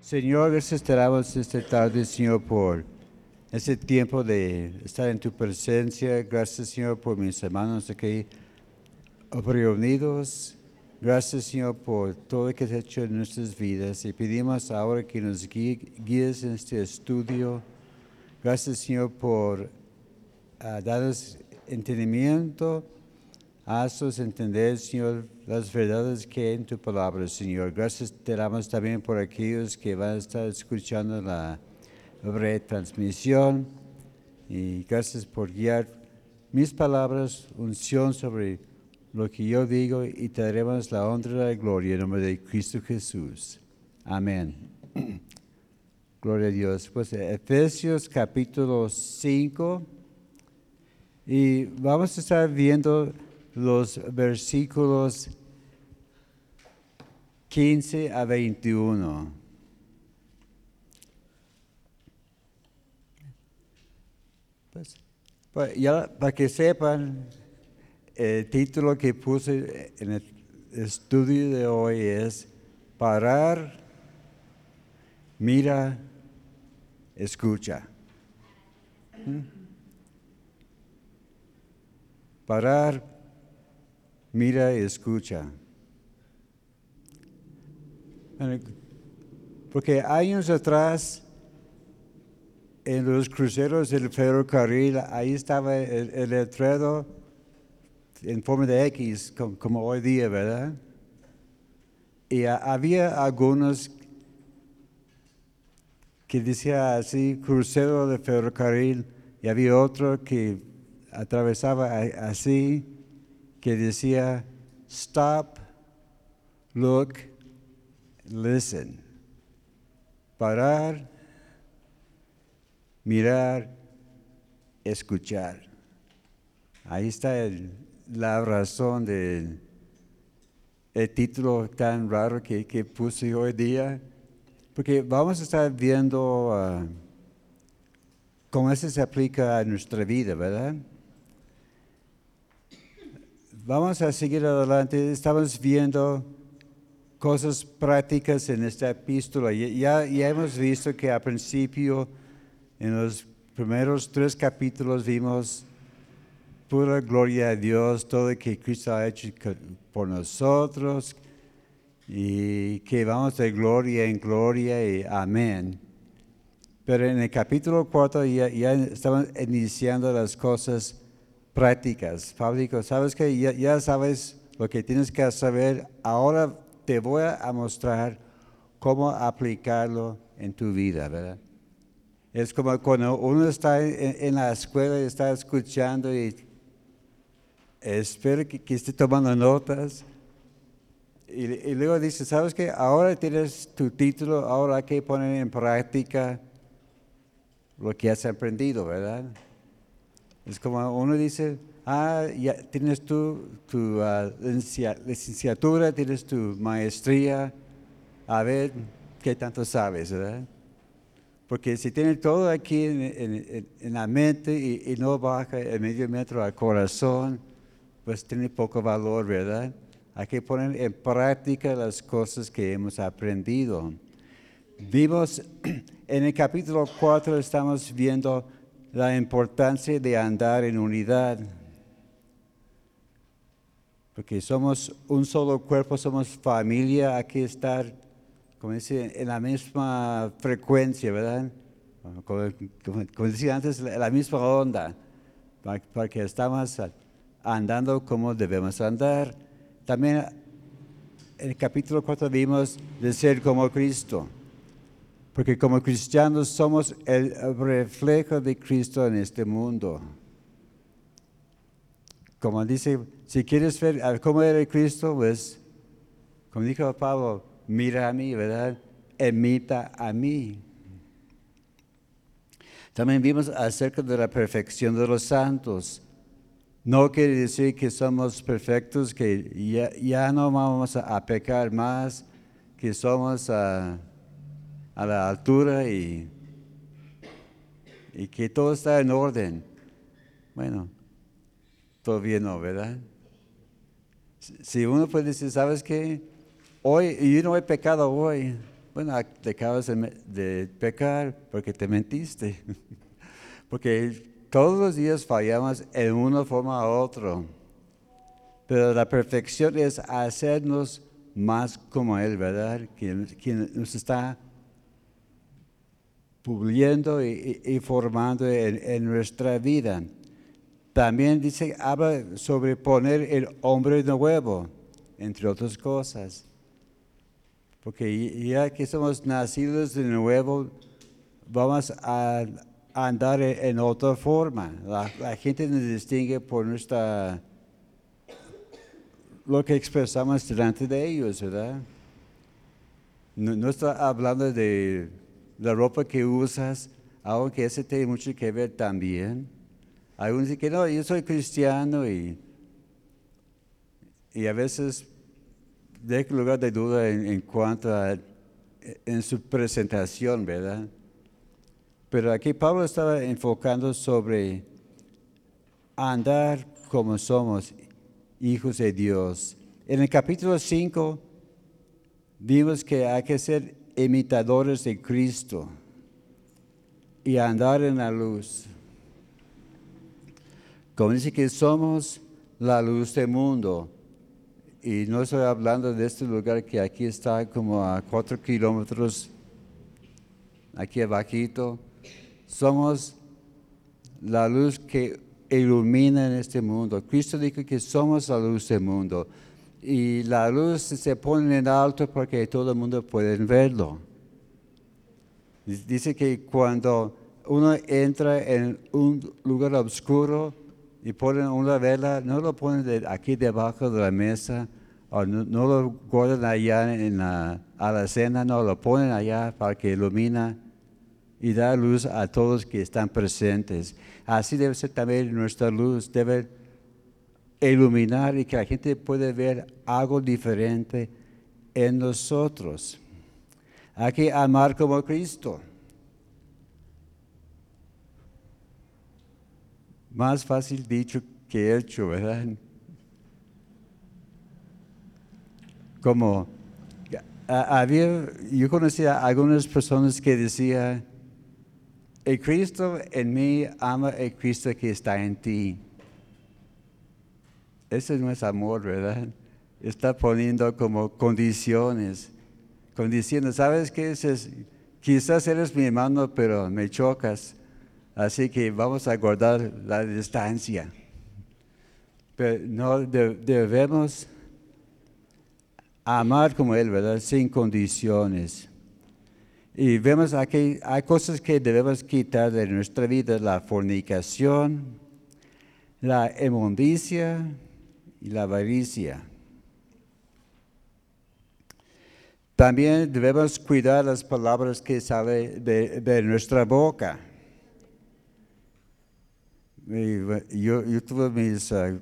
Señor, gracias te damos esta tarde, Señor, por ese tiempo de estar en tu presencia. Gracias, Señor, por mis hermanos aquí reunidos. Gracias, Señor, por todo lo que has hecho en nuestras vidas. Y pedimos ahora que nos guíes en este estudio. Gracias, Señor, por ah, darnos entendimiento. Haznos entender, Señor, las verdades que hay en tu palabra, Señor. Gracias te damos también por aquellos que van a estar escuchando la retransmisión. Y gracias por guiar mis palabras, unción sobre lo que yo digo y te daremos la honra y la gloria en nombre de Cristo Jesús. Amén. Gloria a Dios. Pues Efesios capítulo 5. Y vamos a estar viendo los versículos 15 a 21. Pues, pues, ya para que sepan, el título que puse en el estudio de hoy es Parar, mira, escucha. ¿Mm? Parar, mira escucha. Porque años atrás, en los cruceros del ferrocarril, ahí estaba el, el en forma de X, com- como, hoy día, ¿verdad? Y ha- había algunos que decía así, crucero de ferrocarril, y había otro que atravesaba así, que decía, stop, look, listen. Parar, mirar, escuchar. Ahí está la razón del el título tan raro que, que puse hoy día, porque vamos a estar viendo ah, cómo eso se aplica a nuestra vida, ¿verdad? Vamos a seguir adelante. Estamos viendo cosas prácticas en esta epístola. Ya, ya, hemos visto que al principio, en los primeros tres capítulos, vimos pura gloria a Dios, todo lo que Cristo ha hecho por nosotros y que vamos de gloria en gloria y amén. Pero en el capítulo 4 ya, ya estamos iniciando las cosas prácticas. Pablo ¿sabes que ya, ya sabes lo que tienes que saber. Ahora te voy a mostrar cómo aplicarlo en tu vida, ¿verdad? Es como cuando uno está en, la escuela y está escuchando y espero que, que esté tomando notas. Y, y luego dice, ¿sabes qué? Ahora tienes tu título, ahora hay que poner en práctica lo que has aprendido, ¿verdad? Es como uno dice, ah, ya tienes tú tu ah, licencia- licenciatura, tienes tu maestría, a ver qué tanto sabes, ¿verdad? Porque si tiene todo aquí en, la mente y, y no baja el medio metro al corazón, pues tiene poco valor, ¿verdad? Hay que poner en práctica las cosas que hemos aprendido. Vimos en el capítulo 4, estamos viendo la importancia de andar en unidad. Porque somos un solo cuerpo, somos familia, hay que estar, como dice, en la misma frecuencia, ¿verdad? Como, decía antes, la, la misma onda, para, para que estamos andando como debemos andar. También en el capítulo 4 vimos de ser como Cristo. Porque como cristianos somos el reflejo de Cristo en este mundo. Como dice, si quieres ver cómo era Cristo, pues, como dijo Pablo, mira a mí, ¿verdad? Emita a mí. También vimos acerca de la perfección de los santos. No quiere decir que somos perfectos, que ya, no vamos a, pecar más, que somos a, la altura y que todo está en orden. Bueno, todavía no, ¿verdad? Si- uno puede decir, ¿sabes qué? Hoy, yo no he pecado hoy, bueno, te acabas de, pecar porque te mentiste. porque todos los días fallamos en una forma u otra. Pero la perfección es hacernos más como Él, ¿verdad? Quien, quien nos está puliendo y, formando en, nuestra vida. También dice, habla sobre poner el hombre nuevo, entre otras cosas. Porque ya que somos nacidos de nuevo, vamos a andar en otra forma. La, gente nos distingue por nuestra lo que expresamos delante de ellos, ¿verdad? No, está hablando de la ropa que usas, aunque ese tiene mucho que ver también. Algunos dicen que no, yo soy cristiano y, y a veces deja lugar de duda en, cuanto a en su presentación, ¿verdad? Pero aquí Pablo estaba enfocando sobre andar como somos hijos de Dios. En el capítulo 5 vimos que hay que ser imitadores de Cristo y andar en la luz. Como dice que somos la luz del mundo. Y no estoy hablando de este lugar que aquí está como a cuatro kilómetros, aquí abajito. Somos la luz que ilumina en este mundo. Cristo dijo que somos la luz del mundo. Y la luz se pone en alto porque todo el mundo puede verlo. Dice que cuando uno entra en un lugar oscuro y pone una vela, no lo ponen aquí debajo de la mesa, o no, lo guardan allá en la, a la cena, no, lo ponen allá para que ilumina y da luz a todos que están presentes. Así debe ser también nuestra luz, debe iluminar y que la gente pueda ver algo diferente en nosotros. Hay que amar como Cristo. Más fácil dicho que hecho, ¿verdad? Como había, yo conocía a algunas personas que decían, el Cristo en mí ama el Cristo que está en ti. Ese no es amor, ¿verdad? Está poniendo como condiciones, condiciones. ¿Sabes qué? Es, quizás eres mi hermano, pero me chocas. Así que vamos a guardar la distancia. Pero no debemos amar como Él, ¿verdad? Sin condiciones. Y vemos aquí, hay cosas que debemos quitar de nuestra vida, la fornicación, la inmundicia y la avaricia. También debemos cuidar las palabras que salen de, nuestra boca. Yo, tuve mis, ah,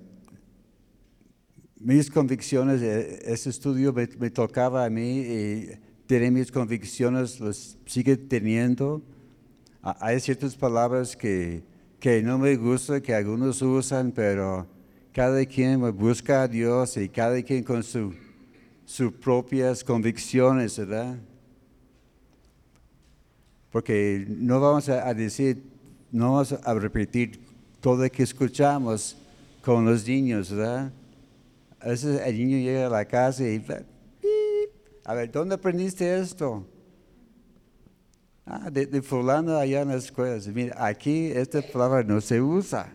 mis convicciones, e, ese estudio me, tocaba a mí y tiene mis convicciones, las sigue teniendo. Hay ciertas palabras que, que no me gustan, que algunos usan, pero cada quien busca a Dios y cada quien con sus propias convicciones, ¿verdad? Porque no vamos a, decir, no vamos a repetir todo lo que escuchamos con los niños, ¿verdad? A veces el niño llega a la casa y a ver, ¿dónde aprendiste esto? Ah, de, fulano allá en la escuela. Mira, aquí esta palabra no se usa.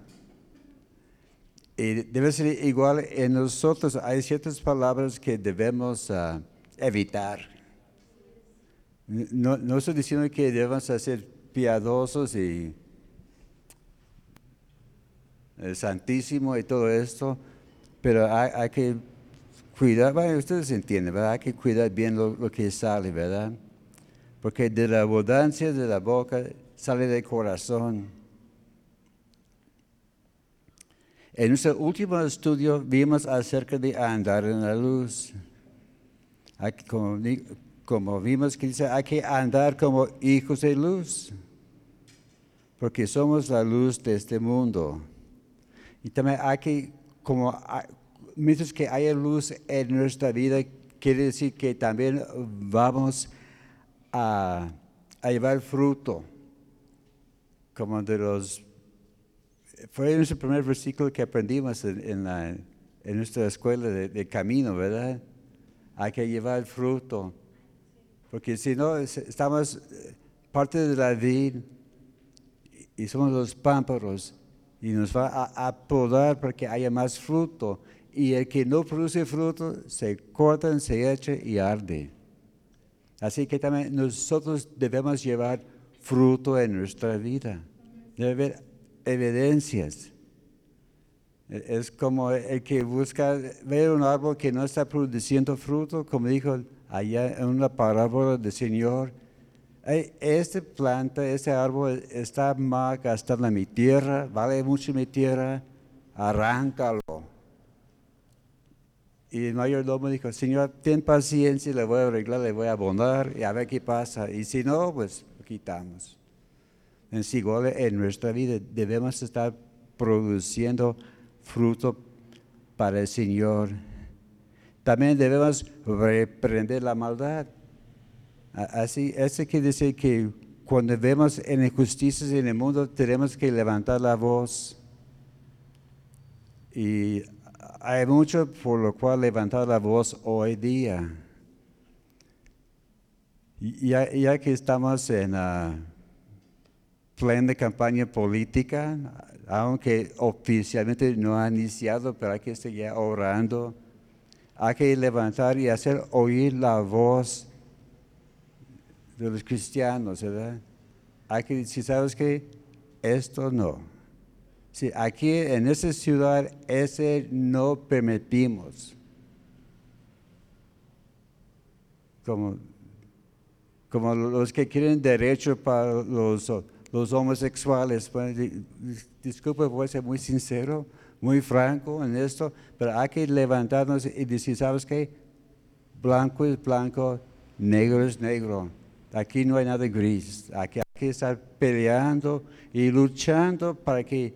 Y debe ser igual en nosotros. Hay ciertas palabras que debemos ah, evitar. No, no, estoy diciendo que debemos ser piadosos y el santísimo y todo esto, pero hay, que cuidar, bueno, ustedes entienden, ¿verdad? Hay que cuidar bien lo, que sale, ¿verdad? Porque de la abundancia de la boca sale del corazón. En nuestro último estudio vimos acerca de andar en la luz. como, como, vimos que dice, hay que andar como hijos de luz, porque somos la luz de este mundo. Y también hay que, como mientras que haya luz en nuestra vida, quiere decir que también vamos a, llevar fruto, como de los... Fue nuestro primer versículo que aprendimos en, nuestra escuela de, camino, ¿verdad? Hay que llevar fruto, porque si no, es- estamos eh, parte de la vid y somos los pámparos y nos va a, a podar para que haya más fruto. Y el que no produce fruto se corta, se echa y arde. Así que también nosotros debemos llevar fruto en nuestra vida. Debe haber evidencias. E- Es como el que busca ver un árbol que no está produciendo fruto, como dijo allá en una parábola del Señor. "Ey, Esta planta, este árbol está mal gastando mi tierra, vale mucho mi tierra, arráncalo. Y el mayordomo dijo, Señor, ten paciencia, le voy a arreglar, le voy a abonar y a ver qué pasa. Y si no, pues lo quitamos. Es igual en nuestra vida, debemos estar produciendo fruto para el Señor. También debemos reprender la maldad. Así, eso quiere decir que cuando vemos injusticias en el mundo, tenemos que levantar la voz. Y hay mucho por lo cual levantar la voz hoy día. Ya, que estamos en ah, plan campaña política, aunque oficialmente no ha iniciado, pero hay que seguir orando. Hay que levantar y hacer oír la voz de los cristianos, ¿verdad? Hay que decir, ¿sabes qué? Esto no. Sí, aquí en esta ciudad, ese no permitimos. Como, como los que quieren derecho para los, los homosexuales. Dis- disculpe, voy a ser muy sincero, muy franco en esto, pero hay que levantarnos y decir, ¿sabes qué? Blanco es blanco, negro es negro. Aquí no hay nada gris. Aquí hay que estar peleando y luchando para que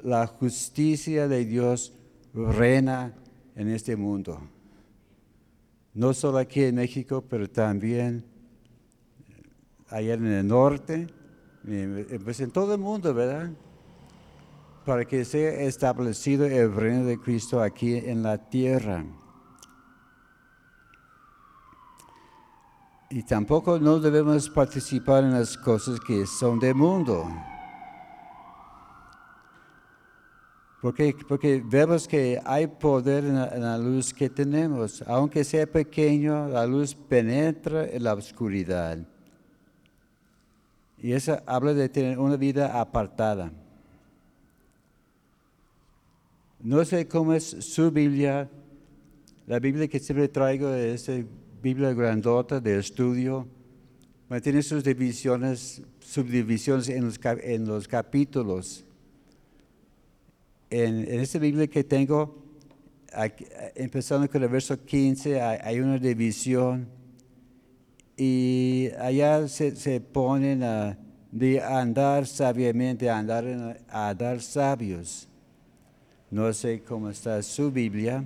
la justicia de Dios reina en este mundo. No solo aquí en México, pero también allá en el norte, pues en todo el mundo, ¿verdad? Para que sea establecido el reino de Cristo aquí en la tierra. Y tampoco no debemos participar en las cosas que son del mundo. Porque, porque vemos que hay poder en la, luz que tenemos. Aunque sea pequeño, la luz penetra en la oscuridad. Y eso habla de tener una vida apartada. No sé cómo es su Biblia. La Biblia que siempre traigo es Biblia grandota de estudio. Bueno, Tiene sus divisiones, subdivisiones en los, capítulos. En, en esta Biblia que tengo, aquí, empezando con el verso 15, hay, una división y allá se, ponen a, de andar sabiamente, a andar, a andar sabios. No sé cómo está su Biblia,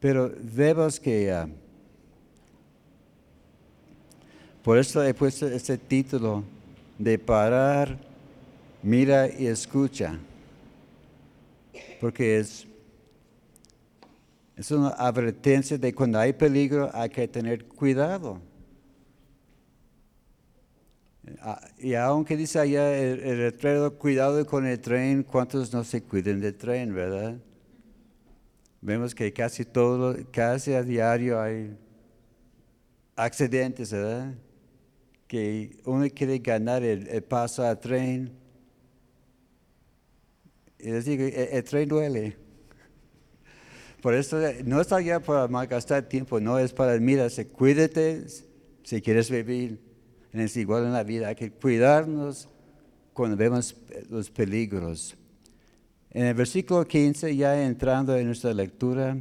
pero vemos que ah, por eso he puesto este título de parar, mira y escucha, porque es, es una advertencia de cuando hay peligro hay que tener cuidado. Ah, Y aunque dice allá el, el cuidado con el tren, ¿cuántos no se cuiden del tren, verdad? Vemos que casi todo, casi a diario hay accidentes, ¿verdad? Que uno quiere ganar el, el paso al tren. Y les digo, el, el tren duele. Por eso eh, no está ya para malgastar tiempo, no es para, mira, cuídate si quieres vivir. Es igual en la vida, hay que cuidarnos cuando vemos eh, los peligros. En el versículo 15, ya entrando en nuestra lectura,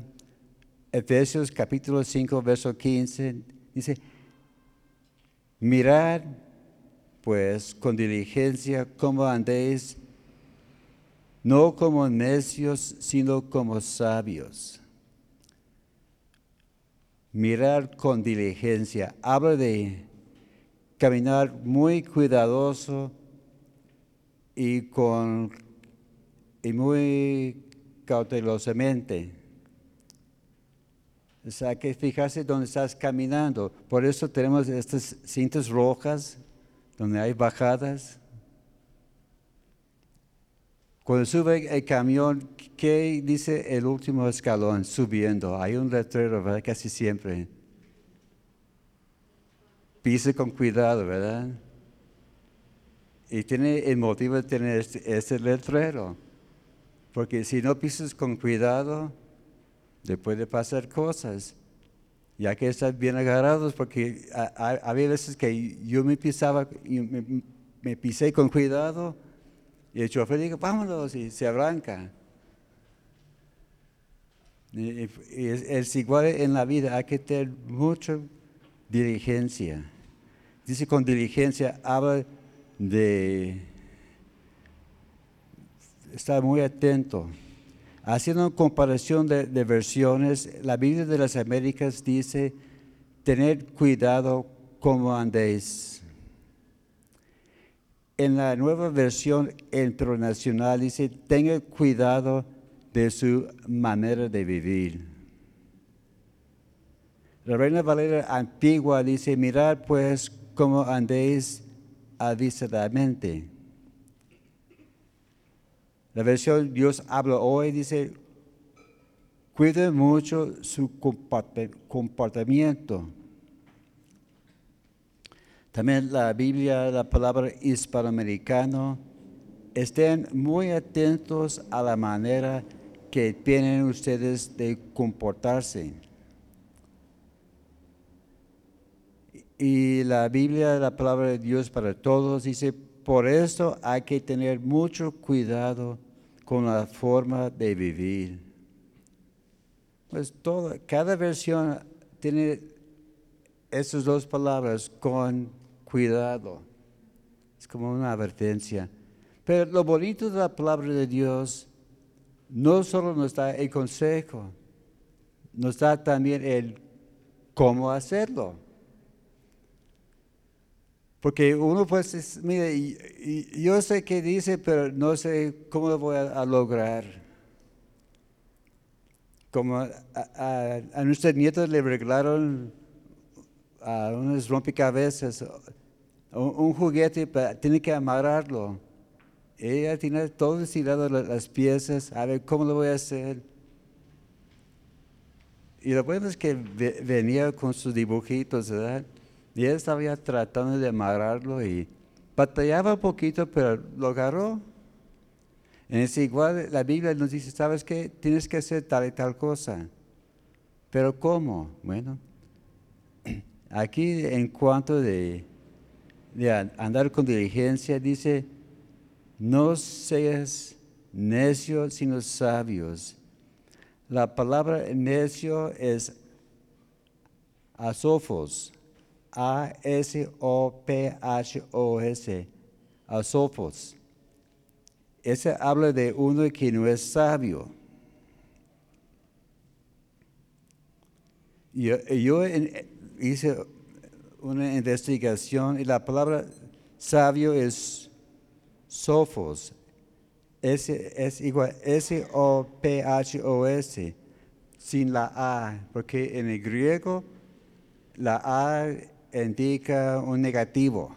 Efesios capítulo 5, verso 15, dice, mirad pues con diligencia cómo andéis, no como necios, sino como sabios. Mirar con diligencia, habla de caminar muy cuidadoso y con y muy cautelosamente. O sea, que fijarse dónde estás caminando. Por eso tenemos estas cintas rojas, donde hay bajadas. Cuando sube el camión, ¿qué dice el último escalón subiendo? Hay un letrero, ¿verdad? Casi siempre. Pise con cuidado, ¿verdad? Y tiene el motivo de tener este, este letrero. Porque si no pisas con cuidado, le puede pasar cosas. Ya que estás bien agarrados, porque había veces que yo me pisaba, y me, pisé con cuidado, y el chofer dijo, vámonos, y se arranca. Y, es, igual en la vida, hay que tener mucha diligencia. Dice con diligencia, habla de estar muy atento. Haciendo comparación de, versiones, la Biblia de las Américas dice, tener cuidado como andéis. En la nueva versión internacional dice, tenga cuidado de su manera de vivir. La Reina Valera antigua dice, mirad pues cómo andéis avisadamente. La versión Dios habla hoy dice, cuide mucho su comportamiento. También la Biblia, la palabra hispanoamericano, estén muy atentos a la manera que tienen ustedes de comportarse. Y la Biblia, la palabra de Dios para todos, dice, por eso hay que tener mucho cuidado con la forma de vivir. Pues cada versión tiene esas dos palabras, con cuidado. Es como una advertencia. Pero lo bonito de la palabra de Dios no solo nos da el consejo, nos da también el cómo hacerlo. Porque uno pues, mire, yo sé qué dice, pero no sé cómo lo voy a, lograr. Como a, nuestros nietos le regalaron a unos rompecabezas un, juguete, pero tiene que amarrarlo. Ella tiene todo estirado las piezas, a ver cómo lo voy a hacer. Y lo bueno es que venía con sus dibujitos, ¿verdad? Y él estaba tratando de amarrarlo y batallaba un poquito, pero lo agarró. Es igual, la Biblia nos dice, ¿sabes qué? Tienes que hacer tal y tal cosa. Pero ¿cómo? Bueno, aquí en cuanto de, de andar con diligencia, dice, no seas necio, sino sabios. La palabra necio es asofos. A-S-O-P-H-O-S, Asofos. Ese habla de uno que no es sabio. Yo, hice una investigación y la palabra sabio es sofos. Es, es igual S-O-P-H-O-S, sin la A, porque en el griego la A indica un negativo.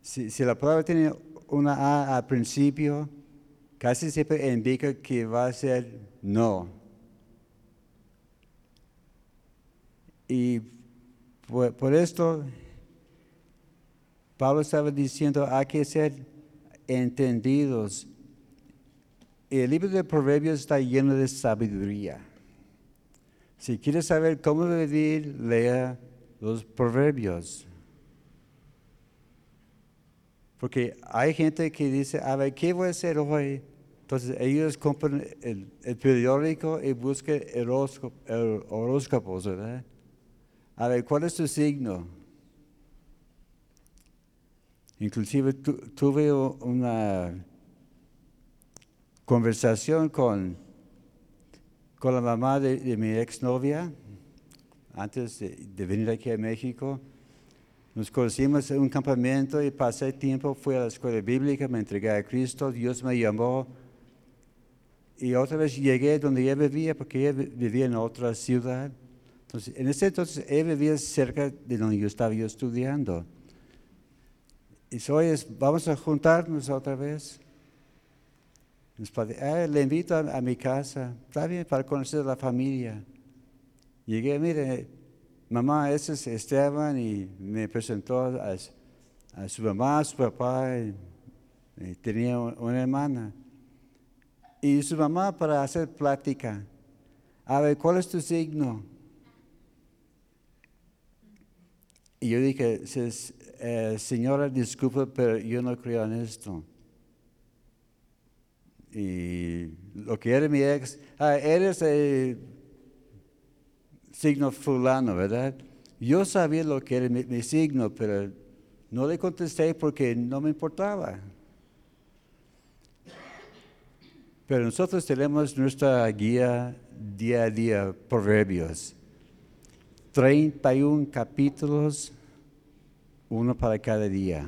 Si, la palabra tiene una A al principio, casi siempre indica que va a ser no. Y por, esto, Pablo estaba diciendo, hay que ser entendidos. El libro de Proverbios está lleno de sabiduría. Si quieres saber cómo vivir, lea los proverbios. Porque hay gente que dice, a ver, ¿qué voy a hacer hoy? Entonces ellos compran el, periódico y buscan el horóscopo, ¿verdad? A ver, ¿cuál es tu signo? Inclusive tuve una conversación con, con la mamá de, de mi exnovia antes de, venir aquí a México. Nos conocimos en un campamento y pasé tiempo, fui a la escuela bíblica, me entregué a Cristo, Dios me llamó. Y otra vez llegué donde ella vivía, porque ella vivía en otra ciudad. Entonces, en ese entonces, ella vivía cerca de donde yo estaba yo estudiando. Y hoy vamos a juntarnos otra vez. Ah, le invito a, mi casa, está bien, para conocer a la familia. Llegué, mire, mamá, ese es Esteban y me presentó a, su mamá, a su papá, tenía una hermana. Y su mamá para hacer plática. A ver, ¿cuál es tu signo? Y yo dije, eh, señora, disculpe, pero yo no creo en esto. Y lo que era mi ex, ah, eres el signo fulano, ¿verdad? Yo sabía lo que era mi, signo, pero no le contesté porque no me importaba. Pero nosotros tenemos nuestra guía día a día, Proverbios. 31 capítulos, uno para cada día.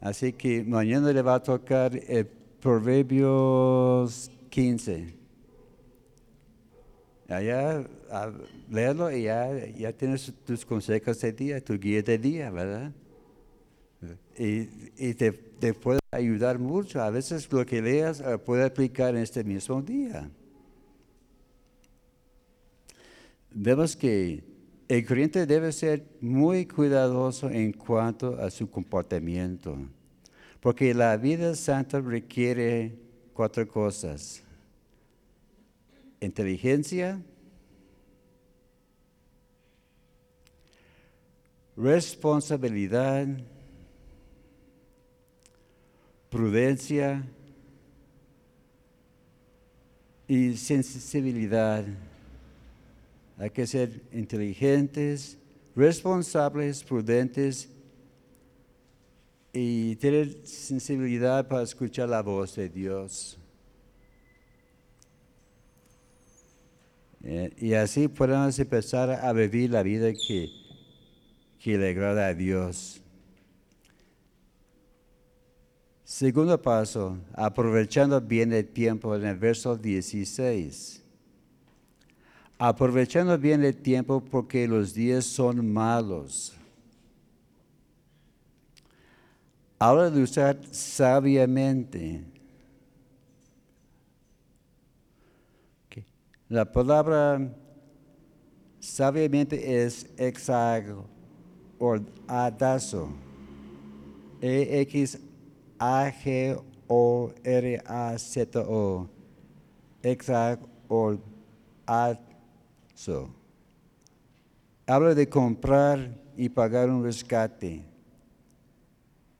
Así que mañana le va a tocar el Proverbios 15. Allá, a leerlo y ya, ya tienes tus consejos de día, tu guía de día, ¿verdad? Y, te, te, puede ayudar mucho. A veces lo que leas eh, puede aplicar en este mismo día. vemos que el creyente debe ser muy cuidadoso en cuanto a su comportamiento, porque la vida santa requiere cuatro cosas. Inteligencia, responsabilidad, prudencia y sensibilidad. Hay que ser inteligentes, responsables, prudentes y tener sensibilidad para escuchar la voz de Dios. Eh, y así podemos empezar a vivir la vida que, que le agrada a Dios. Segundo paso, aprovechando bien el tiempo en el verso 16 aprovechando bien el tiempo porque los días son malos. Habla de usar sabiamente. La palabra sabiamente es exagoradazo. E-X-A-G-O-R-A-Z-O. Exagoradazo habla de comprar y pagar un rescate.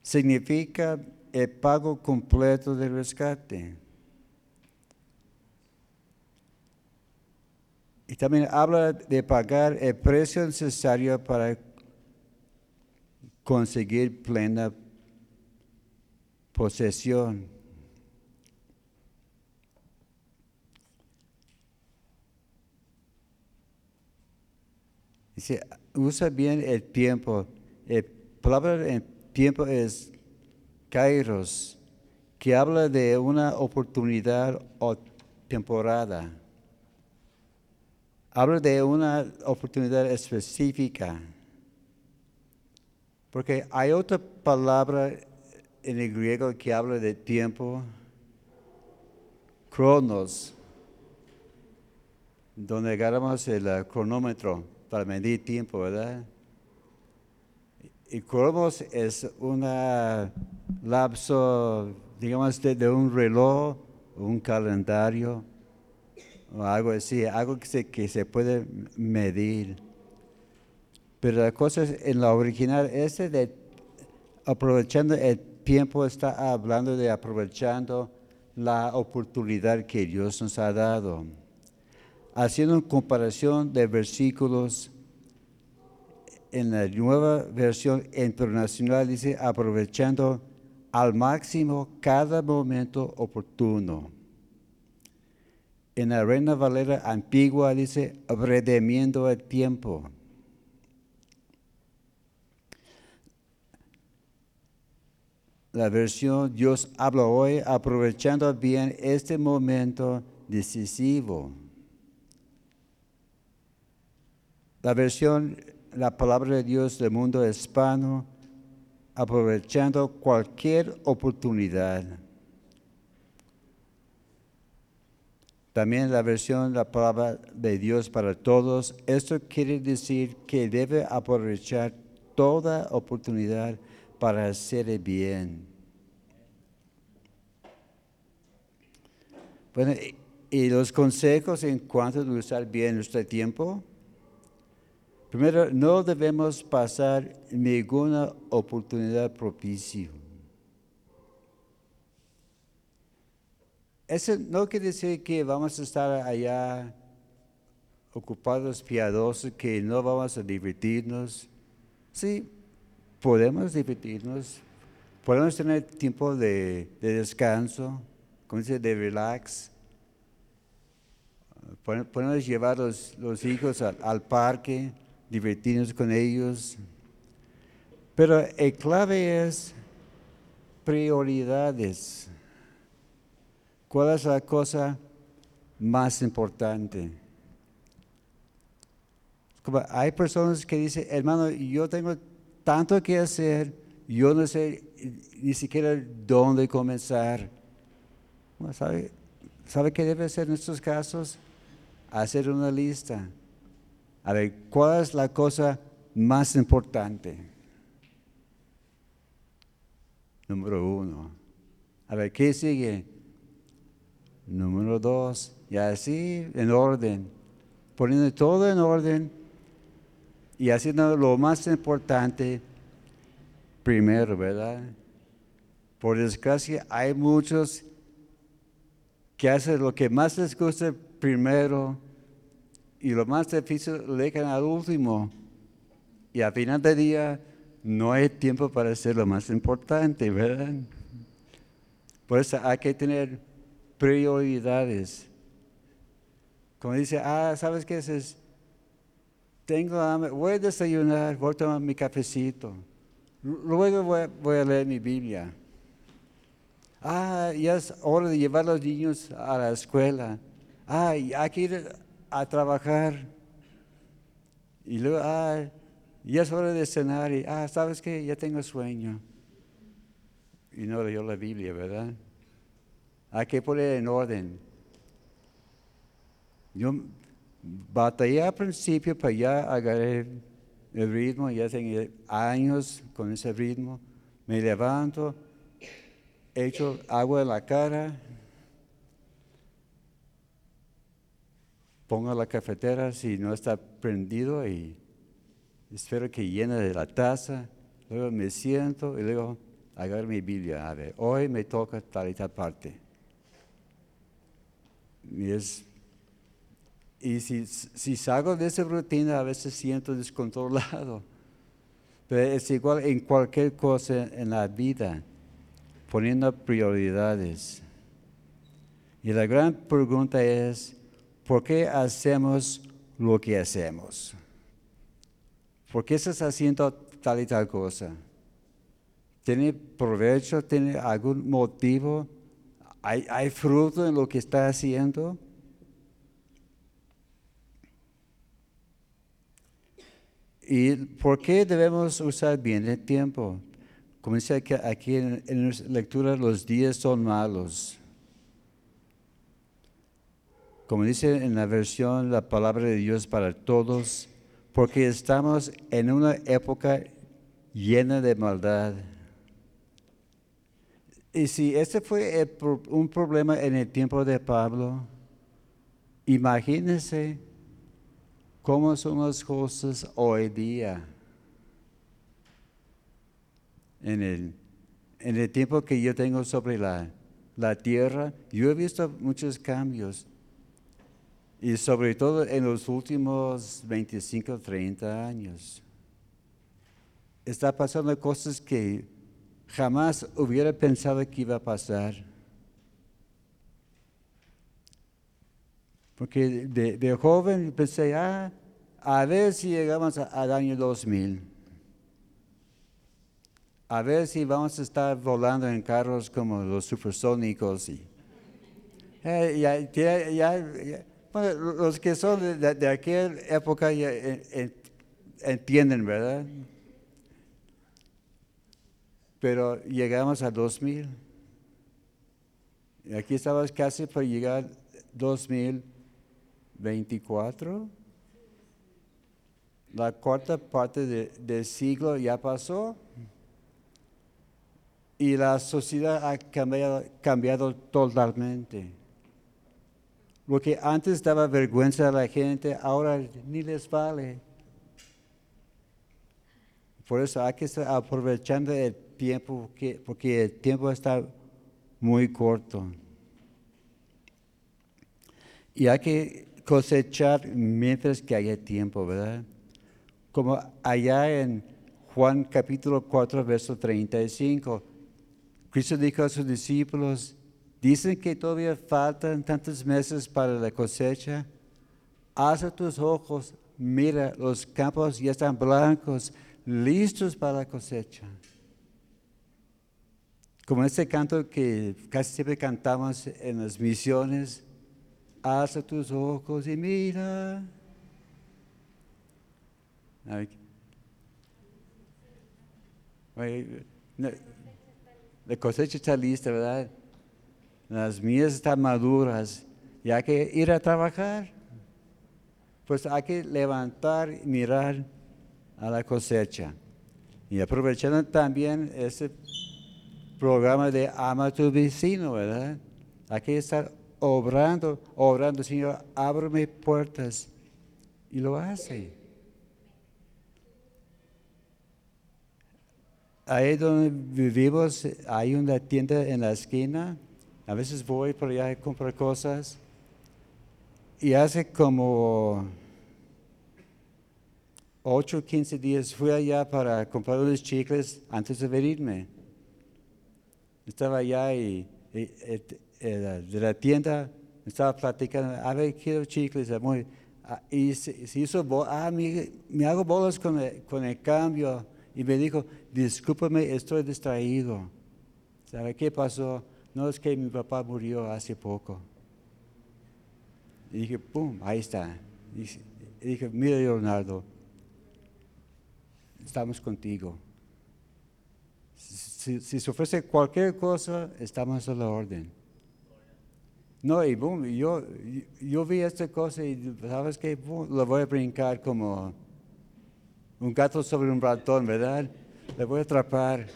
Significa el pago completo del rescate. Y también habla de pagar el precio necesario para conseguir plena posesión. Dice, usa bien el tiempo. La palabra en tiempo es kairos, que habla de una oportunidad o temporada. Habla de una oportunidad específica. Porque hay otra palabra en el griego que habla de tiempo, cronos, donde agarramos el cronómetro para medir tiempo, ¿verdad? Y cromos es un lapso, digamos, de, un reloj, un calendario, algo así, algo que se, que se puede medir. Pero la cosa es, en la original, ese de aprovechando el tiempo está hablando de aprovechando la oportunidad que Dios nos ha dado haciendo una comparación de versículos en la nueva versión internacional, dice, aprovechando al máximo cada momento oportuno en la Reina Valera antigua dice, redimiendo el tiempo. La versión Dios habla hoy aprovechando bien este momento decisivo. La versión La palabra de Dios del mundo hispano aprovechando cualquier oportunidad También la versión La palabra de Dios para todos. Esto quiere decir que debe aprovechar toda oportunidad para hacer bien. Bueno, y los consejos en cuanto a usar bien nuestro tiempo. Primero, no debemos pasar ninguna oportunidad propicia. Eso no quiere decir que vamos a estar allá ocupados, piadosos, que no vamos a divertirnos. Sí, podemos divertirnos, podemos tener tiempo de, descanso, como dice, de relax. Podemos llevar los, los hijos al parque, divertirnos con ellos. Pero el clave es prioridades. ¿Cuál es la cosa más importante? hay personas que dicen, hermano, yo tengo tanto que hacer, yo no sé ni siquiera dónde comenzar. ¿Sabe, ¿Sabe qué debe hacer en estos casos? Hacer una lista a ver, ¿cuál es la cosa más importante? Número uno. A ver, ¿qué sigue? Número dos. Y así, en orden. Poniendo todo en orden y haciendo lo más importante primero, ¿verdad? Por desgracia, hay muchos que hacen lo que más les gusta primero y lo más difícil le dejan al último. Y al final del día no hay tiempo para hacer lo más importante, ¿verdad? Por eso hay que tener prioridades. Como dice, ah, ¿sabes qué es? Tengo hambre, voy a desayunar, voy a tomar mi cafecito. Luego voy, a leer mi Biblia. Ah, ya es hora de llevar a los niños a la escuela. Ah, hay que ir a trabajar. Y luego, ah, ya es hora de cenar y, ah, ¿sabes qué? Ya tengo sueño. Y no leyó la Biblia, ¿verdad? Hay que poner en orden. Yo batallé al principio, para ya agarré el ritmo, ya tengo años con ese ritmo. Me levanto, echo agua en la cara, pongo la cafetera si no está prendido y espero que llene de la taza. Luego me siento y luego agarro mi Biblia. A ver, hoy me toca tal y tal parte. Y, y si, si salgo de esa rutina, a veces siento descontrolado. Pero es igual en cualquier cosa en la vida, poniendo prioridades. Y la gran pregunta es, ¿Por qué hacemos lo que hacemos? ¿Por qué estás haciendo tal y tal cosa? ¿Tiene provecho? ¿Tiene algún motivo? ¿Hay, fruto en lo que está haciendo? ¿Y por qué debemos usar bien el tiempo? Como dice aquí en, en la lectura, los días son malos como dice en la versión la palabra de Dios para todos, porque estamos en una época llena de maldad. Y si este fue un problema en el tiempo de Pablo, imagínense cómo son las cosas hoy día. En el, en el tiempo que yo tengo sobre la, la tierra, yo he visto muchos cambios. Y sobre todo en los últimos 25, 30 años. Está pasando cosas que jamás hubiera pensado que iba a pasar. Porque de, joven pensé, ah, a ver si llegamos al año 2000. a ver si vamos a estar volando en carros como los supersónicos. Y, eh, los que son de, de aquella época ya, eh, eh, entienden, ¿verdad? Pero llegamos a 2000. Y aquí estamos casi por llegar 2024. La cuarta parte de- del siglo ya pasó y la sociedad ha cambiado, cambiado totalmente. Lo que antes daba vergüenza a la gente, ahora ni les vale. Por eso hay que estar aprovechando el tiempo, que- porque el tiempo está muy corto. Y hay que cosechar mientras que haya tiempo, ¿verdad? Como allá en Juan capítulo 4, verso 35, Cristo dijo a sus discípulos, dicen que todavía faltan tantos meses para la cosecha. Alza tus ojos, mira, los campos ya están blancos, listos para la cosecha. Como este canto que casi siempre cantamos en las misiones, alza tus ojos y mira. La cosecha está lista, ¿verdad? Las mías están maduras y hay que ir a trabajar. Pues hay que levantar y mirar a la cosecha. Y aprovechando también ese programa de ama tu vecino, ¿verdad? Hay que estar obrando, obrando, Señor, ábreme puertas. Y lo hace. Ahí donde vivimos hay una tienda en la esquina. A veces voy por allá a comprar cosas. Y hace como 8 o 15 días fui allá para comprar unos chicles antes de venirme. Estaba allá y, eh, de la tienda estaba platicando, a ver, quiero chicles. amor". Ah, Y se, se hizo, ah, me, me hago bolas con el, con el cambio. Y me dijo, discúlpame, estoy distraído. ¿Sabe qué pasó? No es que mi papá murió hace poco. Y dije, pum, ahí está. Y dije, mira Leonardo, estamos contigo. Si, si se ofrece cualquier cosa, estamos a la orden. No, y boom, yo, yo vi esta cosa y sabes que lo voy a brincar como un gato sobre un ratón, ¿verdad? Le voy a atrapar.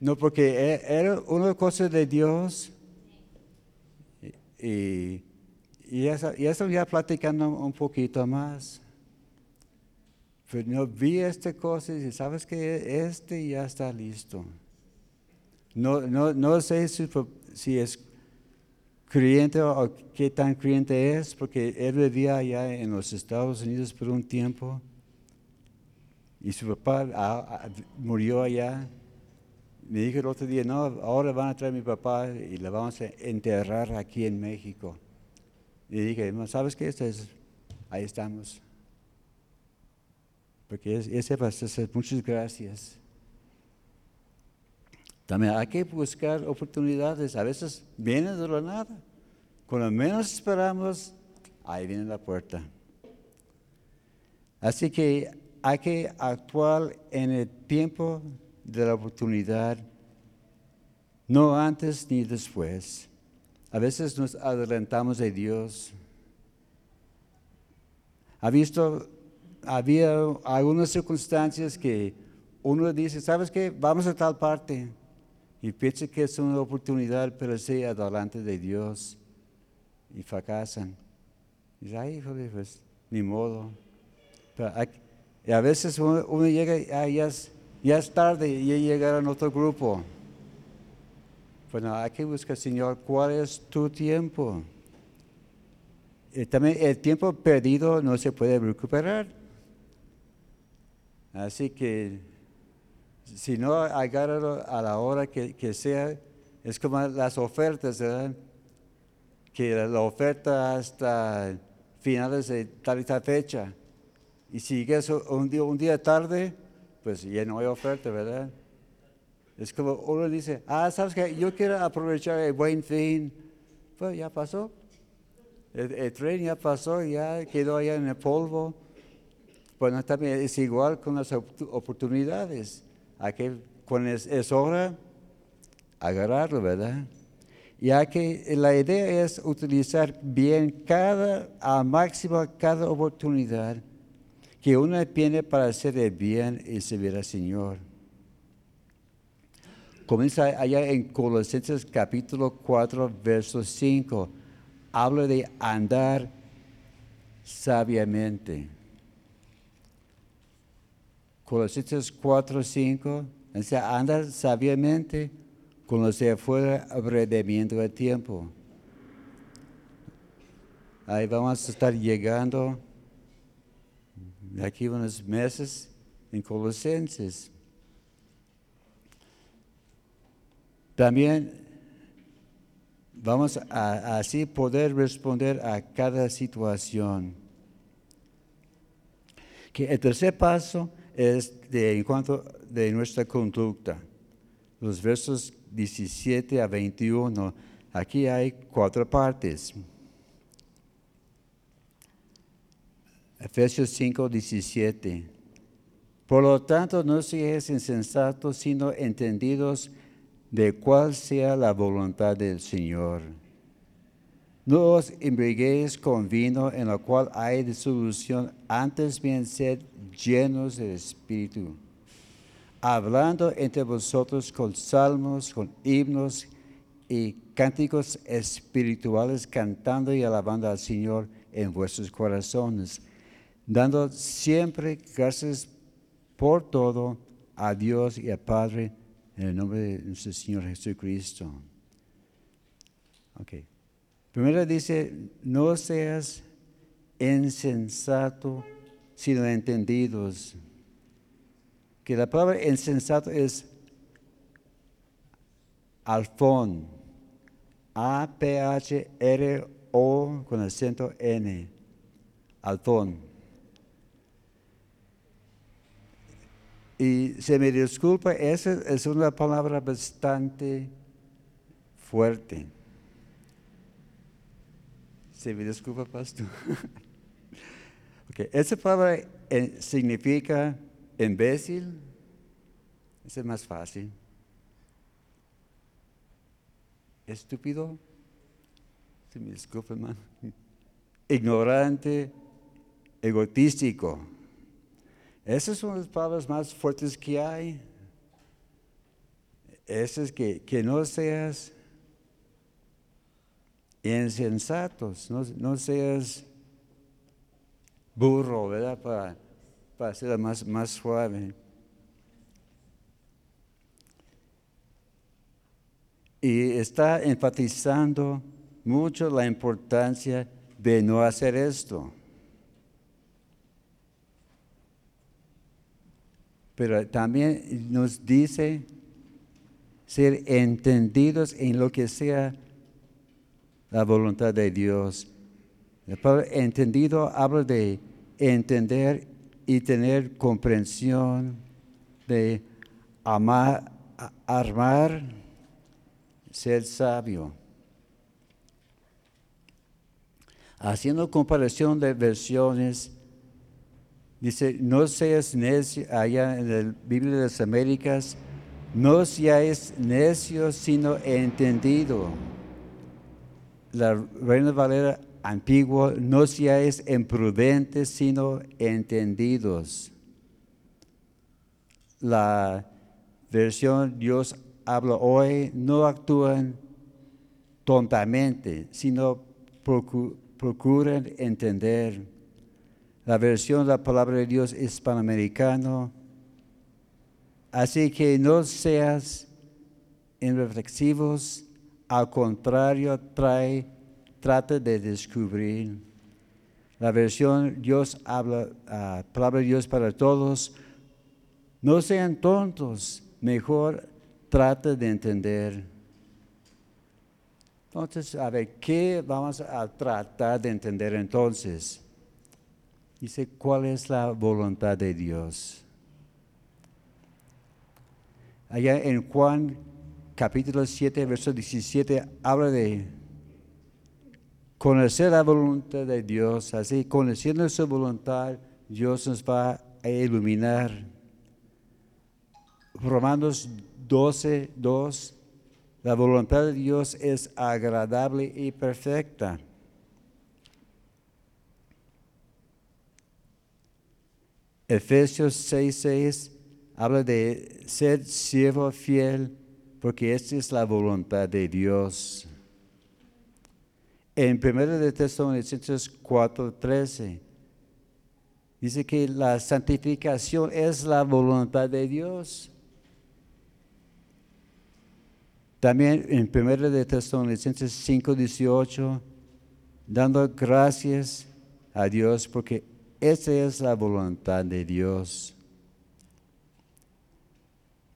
No, porque e- era una cosa de Dios. Y, y, eso, y eso ya platicando un poquito más. Pero no vi esta cosa y sabes que este ya está listo. No, no, no sé si, es creyente o qué tan creyente es, porque él vivía allá en los Estados Unidos por un tiempo y su papá murió allá. Me dijo el otro día, no, ahora van a traer a mi papá y le vamos a enterrar aquí en México. Y dije, no, ¿sabes qué? Este es- ahí estamos. Porque es- ese va a ser- muchas gracias. También hay que buscar oportunidades. A veces vienen de la nada. Cuando menos esperamos, ahí viene la puerta. Así que hay que actuar en el tiempo de la oportunidad, no antes ni después. A veces nos adelantamos de Dios. Ha visto, había algunas circunstancias que uno dice, ¿sabes qué? Vamos a tal parte. Y piensa que es una oportunidad, pero sí adelante de Dios. Y fracasan. Y dice, ay, pues, ni modo. Y a veces uno, llega, ya, es, ya es tarde y ya llegaron otro grupo. Bueno, hay que buscar, Señor, cuál es tu tiempo. Y también el tiempo perdido no se puede recuperar. Así que si no agárralo a la hora que, que sea, es como las ofertas, ¿verdad? Que la oferta hasta finales de tal y tal fecha. Y si llegas un día, un día tarde, pues ya no hay oferta, ¿verdad? Es como uno dice, ah, ¿sabes qué? Yo quiero aprovechar el buen fin. Pues ya pasó. El, tren ya pasó, ya quedó allá en el polvo. Bueno, también es igual con las oportunidades. Aquel, cuando es, es hora, agarrarlo, ¿verdad? Ya que la idea es utilizar bien cada, a máximo cada oportunidad que uno tiene para hacer el bien y servir al Señor. Comienza allá en Colosenses capítulo 4, verso 5. Habla de andar sabiamente. Colosenses 4, 5. Dice, anda sabiamente con los de afuera redimiendo el tiempo. Ahí vamos a estar llegando de aquí unos meses en Colosenses. También vamos a así poder responder a cada situación. Que el tercer paso es de, en cuanto de nuestra conducta. Los versos 17 a 21, aquí hay cuatro partes. Efesios 5, 17. Por lo tanto, no seáis insensatos, sino entendidos de cuál sea la voluntad del Señor. No os embriaguéis con vino en lo cual hay disolución, antes bien sed llenos del Espíritu, hablando entre vosotros con salmos, con himnos y cánticos espirituales, cantando y alabando al Señor en vuestros corazones dando siempre gracias por todo a Dios y al Padre en el nombre de nuestro Señor Jesucristo. Ok. Primero dice, no seas insensato, sino entendidos. Que la palabra insensato es alfón. A-P-H-R-O con acento N. Alfón. Y se me disculpa, esa es una palabra bastante fuerte. Se me disculpa, pastor. okay. Esa palabra eh, significa imbécil. Ese es más fácil. Estúpido. Se me disculpa, hermano. Ignorante, egotístico esas son las palabras más fuertes que hay. Esas que, que no seas insensatos, no, seas burro, ¿verdad? Para, para ser más, más suave. Y está enfatizando mucho la importancia de no hacer esto. pero también nos dice ser entendidos en lo que sea la voluntad de Dios. El entendido habla de entender y tener comprensión, de amar, armar, ser sabio. Haciendo comparación de versiones, Dice, no seas necio, allá en la Biblia de las Américas, no seas necio, sino entendido. La Reina Valera antigua, no seáis imprudentes, sino entendidos. La versión Dios habla hoy, no actúan tontamente, sino procuran entender la versión de la palabra de Dios hispanoamericano. Así que no seas irreflexivos, al contrario, trae, trata de descubrir. La versión Dios habla, uh, palabra de Dios para todos. No sean tontos, mejor trata de entender. Entonces, a ver, ¿qué vamos a tratar de entender entonces? Dice, ¿cuál es la voluntad de Dios? Allá en Juan capítulo 7, verso 17, habla de conocer la voluntad de Dios. Así, conociendo su voluntad, Dios nos va a iluminar. Romanos 12, 2, la voluntad de Dios es agradable y perfecta. Efesios 6, 6 habla de ser siervo fiel, porque esta es la voluntad de Dios. En 1 de Tesalonicenses 4, 13 dice que la santificación es la voluntad de Dios. También en 1 de Tesalonicenses 5, 18, dando gracias a Dios porque esa es la voluntad de Dios.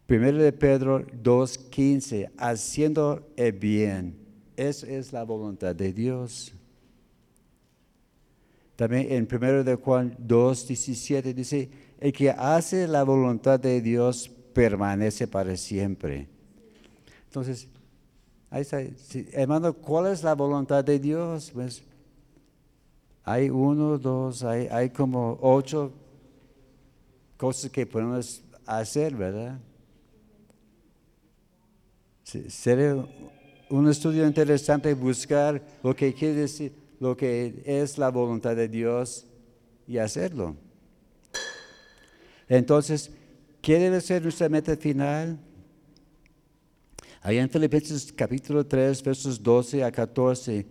Primero de Pedro 2.15, haciendo el bien. Esa es la voluntad de Dios. También en primero de Juan 2.17 dice, el que hace la voluntad de Dios permanece para siempre. Entonces, ahí está. hermano, ¿cuál es la voluntad de Dios? Pues, hay uno, dos, hay, hay como ocho cosas que podemos hacer, ¿verdad? Sería un estudio interesante buscar lo que quiere decir, lo que es la voluntad de Dios y hacerlo. Entonces, ¿qué debe ser nuestra meta final? Allá en Filipenses capítulo 3, versos 12 a 14,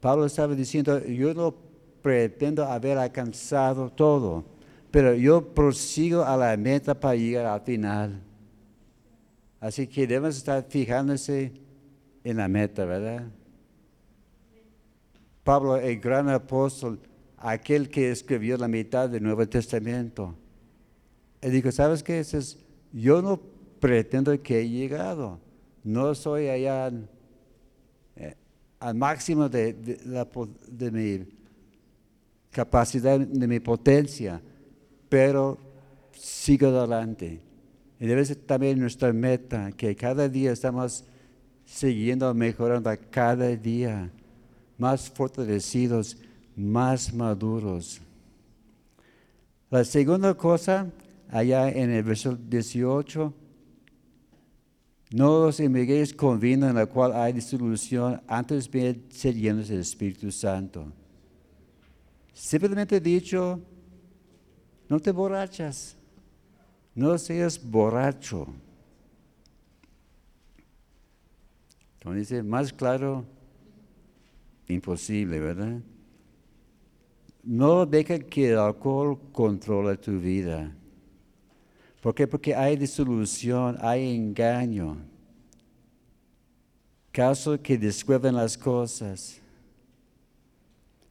Pablo estaba diciendo, yo no pretendo haber alcanzado todo, pero yo prosigo a la meta para llegar al final. Así que debemos estar fijándose en la meta, ¿verdad? Pablo, el gran apóstol, aquel que escribió la mitad del Nuevo Testamento, él dijo, ¿sabes qué? Es, yo no pretendo que he llegado, no soy allá eh, al máximo de, de mi capacidad, de mi potencia, pero sigo adelante. Y debe ser también nuestra meta, que cada día estamos siguiendo mejorando cada día, más fortalecidos, más maduros. La segunda cosa, allá en el verso 18, no os embriaguéis con vino en la cual hay disolución, antes bien ser llenos del Espíritu Santo. Simplemente dicho, no te borrachas, no seas borracho. Como dice, más claro, imposible, ¿verdad? No deja que el alcohol controle tu vida. ¿Por qué? Porque hay disolución, hay engaño. Caso que descuelgan las cosas.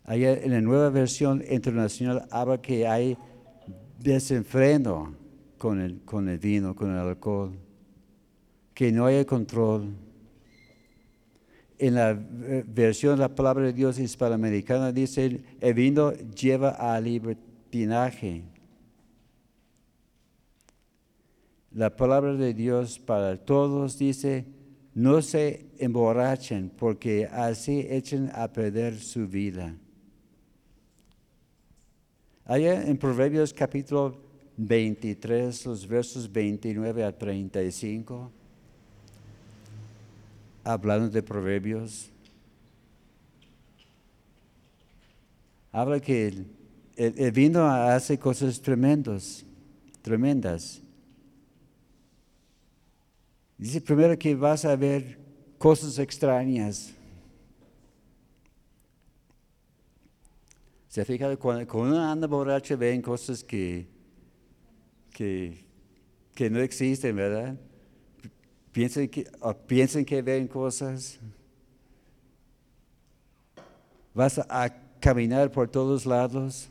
Allá en la nueva versión internacional habla que hay desenfreno con el, con el vino, con el alcohol, que no hay control. En la versión de la palabra de Dios hispanoamericana dice, el vino lleva a libertinaje. La palabra de Dios para todos dice, no se emborrachen porque así echen a perder su vida. Allá en Proverbios capítulo 23, los versos 29 a 35, hablando de Proverbios, habla que el, vino hace cosas tremendas, tremendas. Dice primero que vas a ver cosas extrañas. Se fija, cuando, cuando uno anda borracho ven cosas que, que, que no existen, ¿verdad? Piensen que, piensen que ven cosas. Vas a, caminar por todos lados.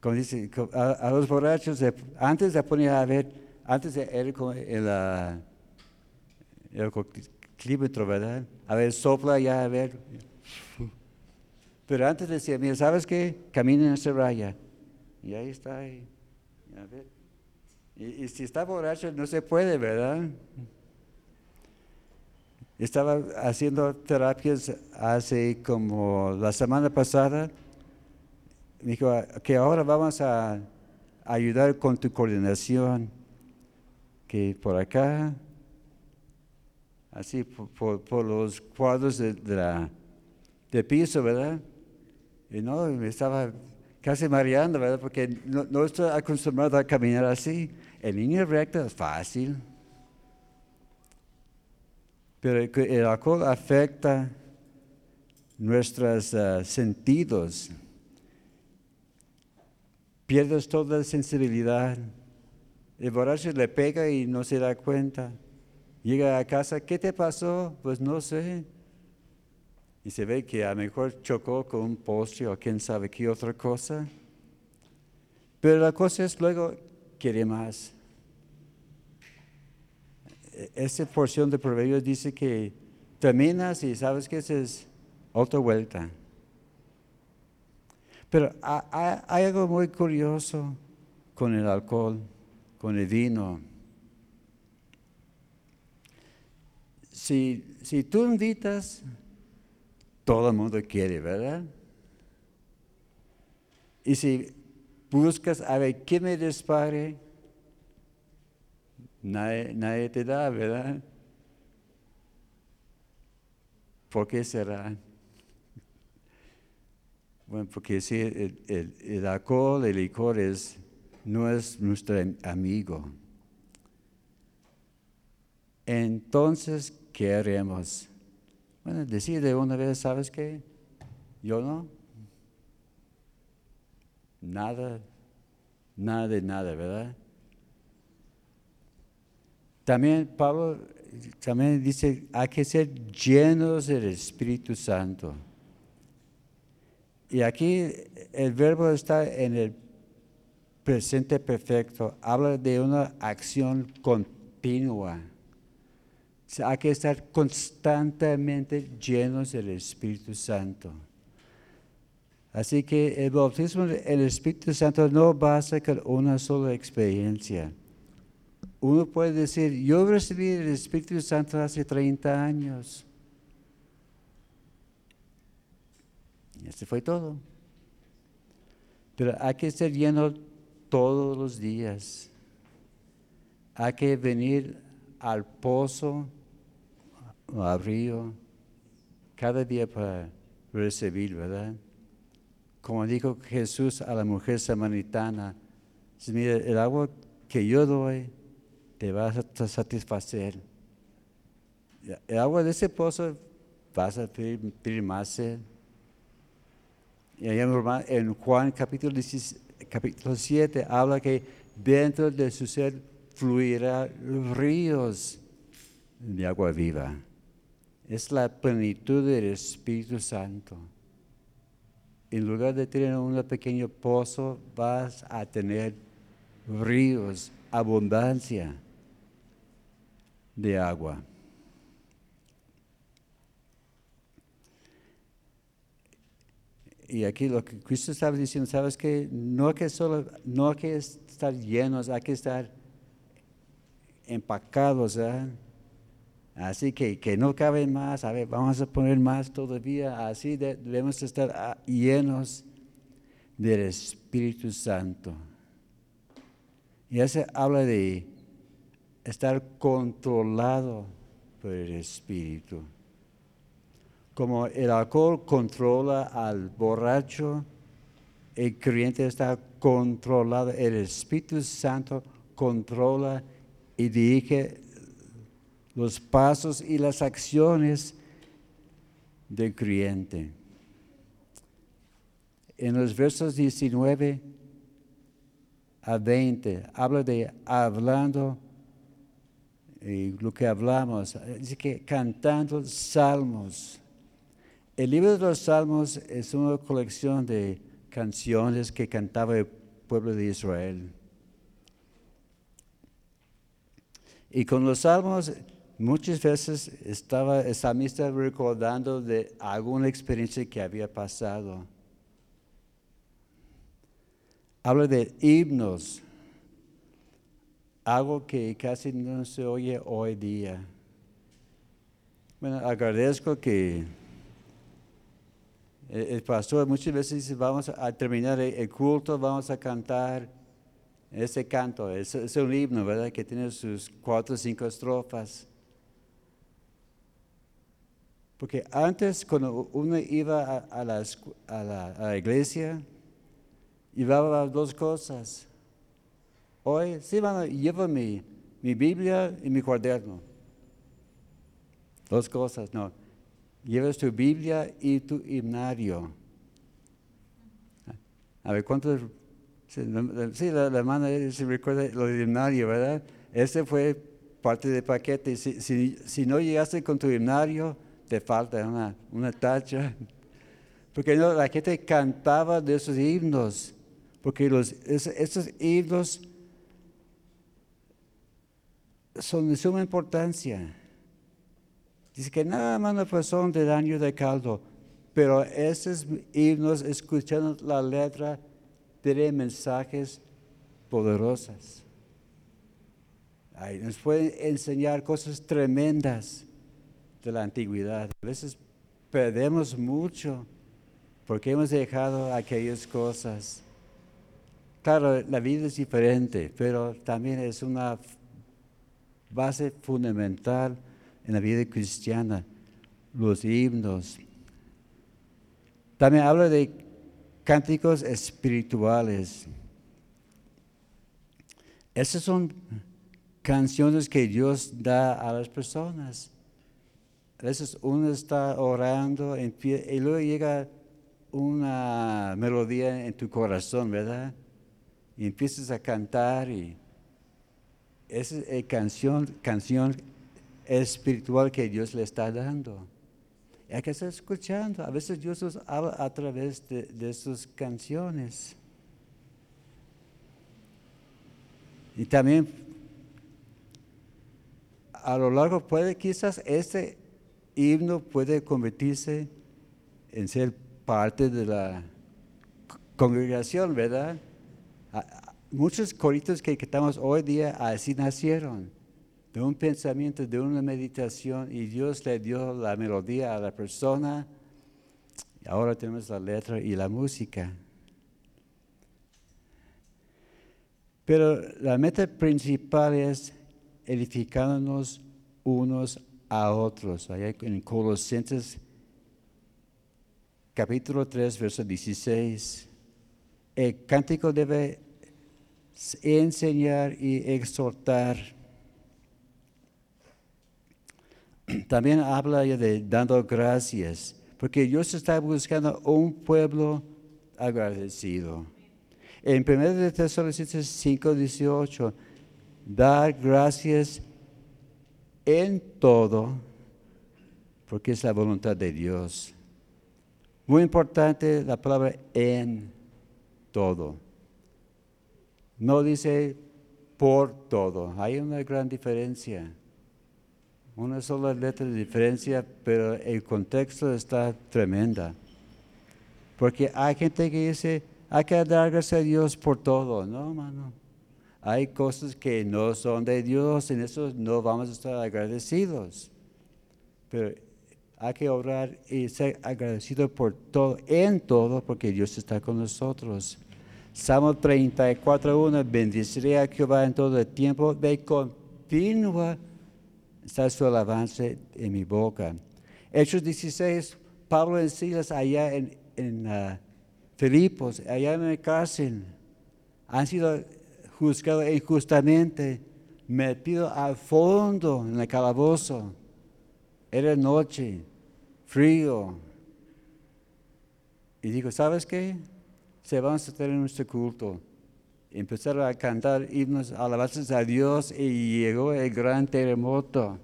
Como dice, a, los borrachos, antes de poner a ver, antes de con el, el, el ¿verdad? A ver, sopla ya, a ver. Pero antes decía, mira, ¿sabes qué? Camina en esa raya. Y ahí está. Ahí. Y, si está borracho no se puede, ¿verdad? Estaba haciendo terapias hace como la semana pasada. Me dijo que ahora vamos a ayudar con tu coordinación. Que por acá, así por, por los cuadros de, de, la, de piso, ¿verdad? Y no, me estaba casi mareando, ¿verdad? Porque no, no estoy acostumbrado a caminar así. En línea recta es fácil. Pero el alcohol afecta nuestros uh, sentidos. Pierdes toda la sensibilidad. El borracho le pega y no se da cuenta. Llega a casa, ¿qué te pasó? Pues no sé. Y se ve que a lo mejor chocó con un postre o quién sabe qué otra cosa. Pero la cosa es luego, quiere más esta porción de Proverbios dice que terminas y sabes que es otra vuelta. Pero hay algo muy curioso con el alcohol, con el vino. Si, si tú invitas, todo el mundo quiere, ¿verdad? Y si buscas a ver quién me dispare, Nadie, te da, ¿verdad? ¿Por qué será? Bueno, porque si el, alcohol, el licor es, no es nuestro amigo. Entonces, ¿qué haremos? Bueno, decide una vez, ¿sabes qué? Yo no. Nada, nada de nada, ¿verdad? También Pablo también dice, hay que ser llenos del Espíritu Santo. Y aquí el verbo está en el presente perfecto, habla de una acción continua. Hay que estar constantemente llenos del Espíritu Santo. Así que el bautismo del Espíritu Santo no basta con una sola experiencia uno puede decir, yo recibí el Espíritu Santo hace 30 años. Y este fue todo. Pero hay que ser lleno todos los días. Hay que venir al pozo o al río cada día para recibir, ¿verdad? Como dijo Jesús a la mujer samaritana, mira, el agua que yo doy te vas a satisfacer. El agua de ese pozo vas a pedir, más sed. Y en Juan capítulo, capítulo 7 habla que dentro de su ser fluirá ríos de agua viva. Es la plenitud del Espíritu Santo. En lugar de tener un pequeño pozo, vas a tener ríos, abundancia de agua. Y aquí lo que Cristo estaba diciendo, ¿sabes que No que solo, no hay que estar llenos, hay que estar empacados, ¿eh? Así que, que no cabe más, a ver, vamos a poner más todavía, así debemos estar ah, llenos del Espíritu Santo. Y ese habla de estar controlado por el Espíritu. Como el alcohol controla al borracho, el creyente está controlado, el Espíritu Santo controla y dirige los pasos y las acciones del creyente. En los versos 19 a 20 habla de hablando y lo que hablamos, dice que cantando salmos. El libro de los salmos es una colección de canciones que cantaba el pueblo de Israel. Y con los salmos muchas veces estaba el salmista recordando de alguna experiencia que había pasado. Habla de himnos, algo que casi no se oye hoy día. Bueno, agradezco que el pastor muchas veces dice, vamos a terminar el culto, vamos a cantar ese canto. Es, es un himno, ¿verdad? Que tiene sus cuatro o cinco estrofas. Porque antes, cuando uno iba a, la, a, la, iglesia, llevaba dos cosas. Hoy, sí, van llevo mi, Biblia y mi cuaderno. Dos cosas, no. Llevas tu Biblia y tu himnario. A ver, ¿cuántos? Sí, la, hermana se recuerda lo del himnario, ¿verdad? Ese fue parte del paquete. Si, si, si no llegaste con tu himnario, te falta una, una tacha. Porque no, la gente cantaba de esos himnos, porque los, esos, himnos son de suma importancia. Dice que nada más no son de daño de caldo, pero esos himnos, escuchando la letra, tienen mensajes poderosos. nos pueden enseñar cosas tremendas de la antigüedad. A veces perdemos mucho porque hemos dejado aquellas cosas. Claro, la vida es diferente, pero también es una base fundamental en la vida cristiana, los himnos. También habla de cánticos espirituales. Esas son canciones que Dios da a las personas a veces uno está orando y luego llega una melodía en tu corazón, ¿verdad? Y empiezas a cantar y esa es la canción, canción espiritual que Dios le está dando. hay que estar escuchando. A veces Dios habla a través de, de sus canciones. Y también a lo largo puede quizás este himno puede convertirse en ser parte de la congregación, ¿verdad? Muchos coritos que cantamos hoy día así nacieron, de un pensamiento, de una meditación, y Dios le dio la melodía a la persona, ahora tenemos la letra y la música. Pero la meta principal es edificándonos unos a otros. Allá en Colosenses capítulo 3, verso 16. El cántico debe enseñar y exhortar. También habla de dando gracias, porque Dios está buscando un pueblo agradecido. En 1 Tesalonicenses 5, 18, dar gracias en todo, porque es la voluntad de Dios. Muy importante la palabra en todo. No dice por todo. Hay una gran diferencia. Una sola letra de diferencia, pero el contexto está tremenda. Porque hay gente que dice, hay que dar gracias a Dios por todo. No, hermano. Hay cosas que no son de Dios, en eso no vamos a estar agradecidos. Pero hay que orar y ser agradecido por todo, en todo, porque Dios está con nosotros. Salmo 34.1, bendeciré a Jehová en todo el tiempo, de continua está su alabanza en mi boca. Hechos 16, Pablo en Silas allá en, en uh, Filipos, allá en la cárcel, han sido juzgado injustamente, metido al fondo en el calabozo. Era noche, frío. Y dijo, ¿sabes qué? Se van a tener nuestro culto. Empezaron a cantar himnos, alabanzas a Dios y llegó el gran terremoto.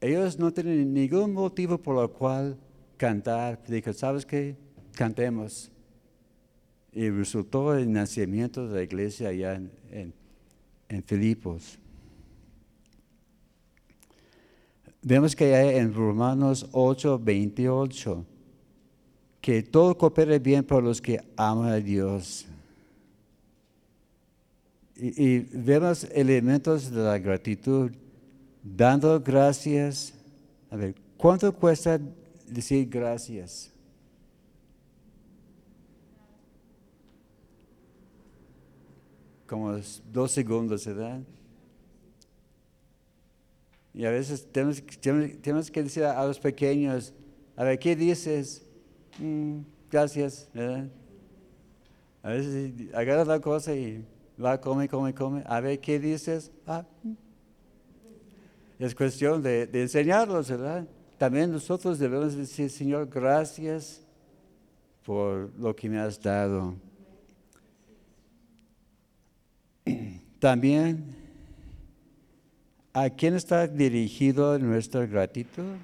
Ellos no tienen ningún motivo por el cual cantar. Dijo, ¿sabes qué? Cantemos y resultó el nacimiento de la iglesia allá en, Filipos. Vemos que hay en Romanos 8, 28, que todo coopere bien por los que aman a Dios. y, y vemos elementos de la gratitud, dando gracias. A ver, ¿cuánto cuesta decir gracias? Como dos segundos, ¿verdad? Y a veces tenemos, tenemos- que decir a los pequeños, a ver, ¿qué dices? "Mm, gracias, ¿verdad? A veces agarra la cosa y va, come, come, come. A ver, ¿qué dices? Ah, mm. Es cuestión de, de enseñarlos, ¿verdad? También nosotros debemos decir, Señor, gracias por lo que me has dado. También, ¿a quién está dirigido nuestra gratitud?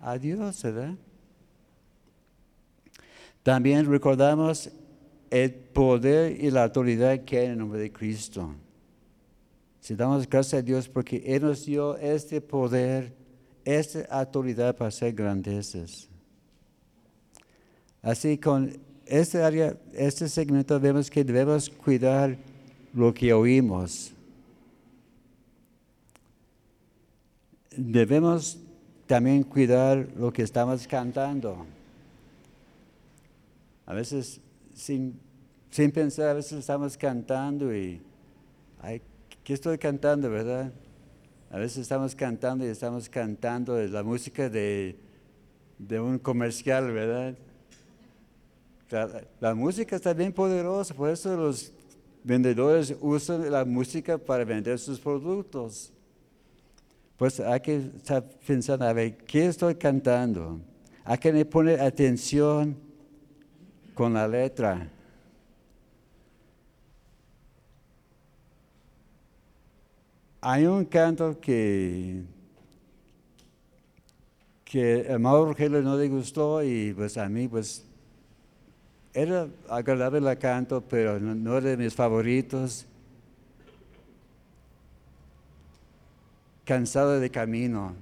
A Dios, ¿verdad? También recordamos el poder y la autoridad que hay en el nombre de Cristo. Si damos gracias a Dios porque Él nos dio este poder, esta autoridad para hacer grandezas. Así con este área, este segmento vemos que debemos cuidar lo que oímos. Debemos también cuidar lo que estamos cantando. A veces, sin, sin pensar, a veces estamos cantando y, ay, ¿qué estoy cantando, verdad? A veces estamos cantando y estamos cantando la música de, de un comercial, ¿verdad? La, la música está bien poderosa, por eso los vendedores usan la música para vender sus productos. Pues hay que estar pensando, a ver, ¿qué estoy cantando? Hay que poner atención con la letra. Hay un canto que, que a Mauro Rogelio no le gustó y pues a mí pues era agradable el canto, pero no, era de mis favoritos. Cansado de camino.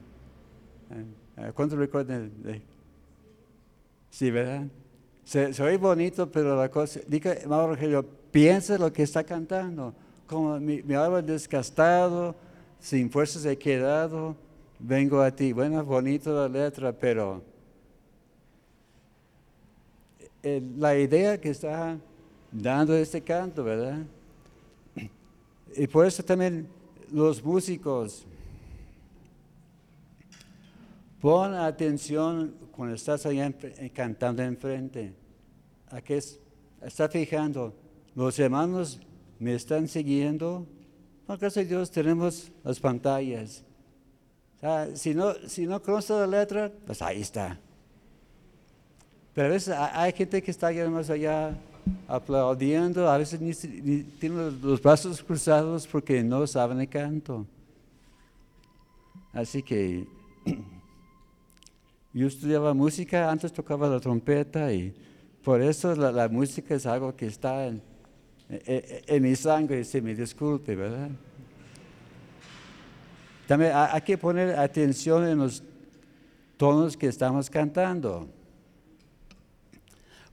Eh, ¿Cuánto recuerdan? Sí, ¿verdad? Se, se oye bonito, pero la cosa, diga, Mauro Rogelio, piensa lo que está cantando. Como mi, mi alma desgastado, sin fuerzas he quedado, vengo a ti. Bueno, bonito la letra, pero eh, la idea que está dando este canto, ¿verdad? Y por eso también los músicos, pon atención cuando estás allá eh, cantando enfrente. ¿A qué es? Está fijando, los hermanos me están siguiendo. No, gracias a Dios tenemos las pantallas. O sea, si no, si no conoce la letra, pues ahí está. Pero a veces ha- hay gente que está allá más allá aplaudiendo, a veces ni, ni tienen los- brazos cruzados porque no saben el canto. Así que yo estudiaba música, antes tocaba la trompeta y por eso la, música es algo que está en, en- en- mi sangre, se me disculpe, ¿verdad? También ha- hay que poner atención en los tonos que estamos cantando.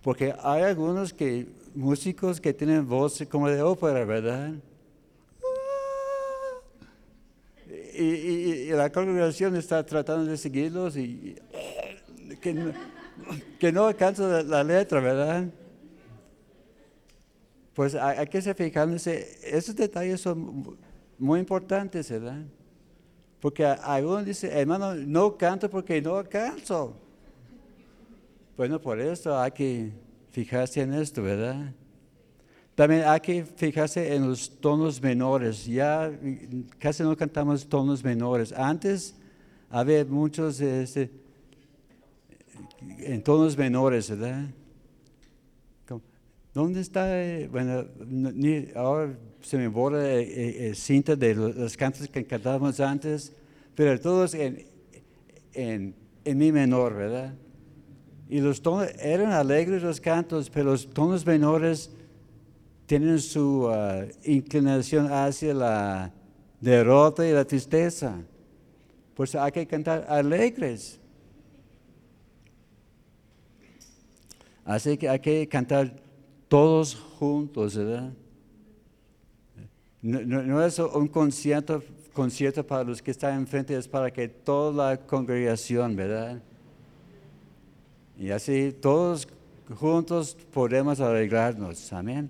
Porque hay algunos que, músicos que tienen voz como de ópera, ¿verdad? Y, la congregación está tratando de seguirlos y que, no, alcanza la, la letra, ¿verdad? Pues hay, hay que ser fijándose, esos detalles son muy importantes, ¿verdad? Porque algunos dicen, hermano, no canto porque no alcanzo. Bueno, por eso hay que fijarse en esto, ¿verdad? También hay que fijarse en los tonos menores. Ya casi no cantamos tonos menores. Antes había muchos este, en tonos menores, ¿verdad? ¿Dónde está? eh? Bueno, ahora se me borra eh, eh, eh, cinta de lo- los cantos que cantábamos antes, pero todos en mi menor, ¿verdad? Y los tonos, eran alegres los cantos, pero los tonos menores tienen su ah, inclinación hacia la derrota y la tristeza. Pues hay que cantar alegres. Así que hay que cantar todos juntos, ¿verdad? No, es un concierto para los que están enfrente, es para que toda la congregación, ¿verdad? Y así todos juntos podemos arreglarnos. Amén.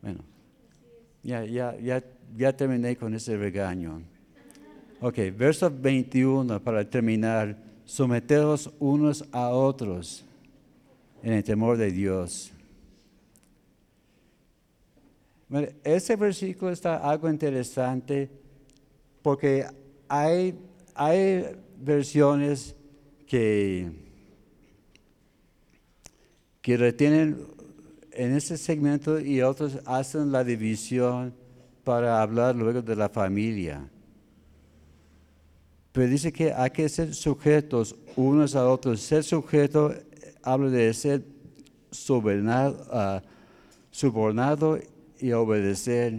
Bueno, ya, ya, ya, ya terminé con ese regaño. Ok, verso 21 para terminar. Someteos unos a otros en el temor de Dios. Bueno, ese versículo está algo interesante porque hay, hay versiones que, que retienen en ese segmento y otros hacen la división para hablar luego de la familia. Pero dice que hay que ser sujetos unos a otros. Ser sujeto habla de ser ah, subornado y obedecer.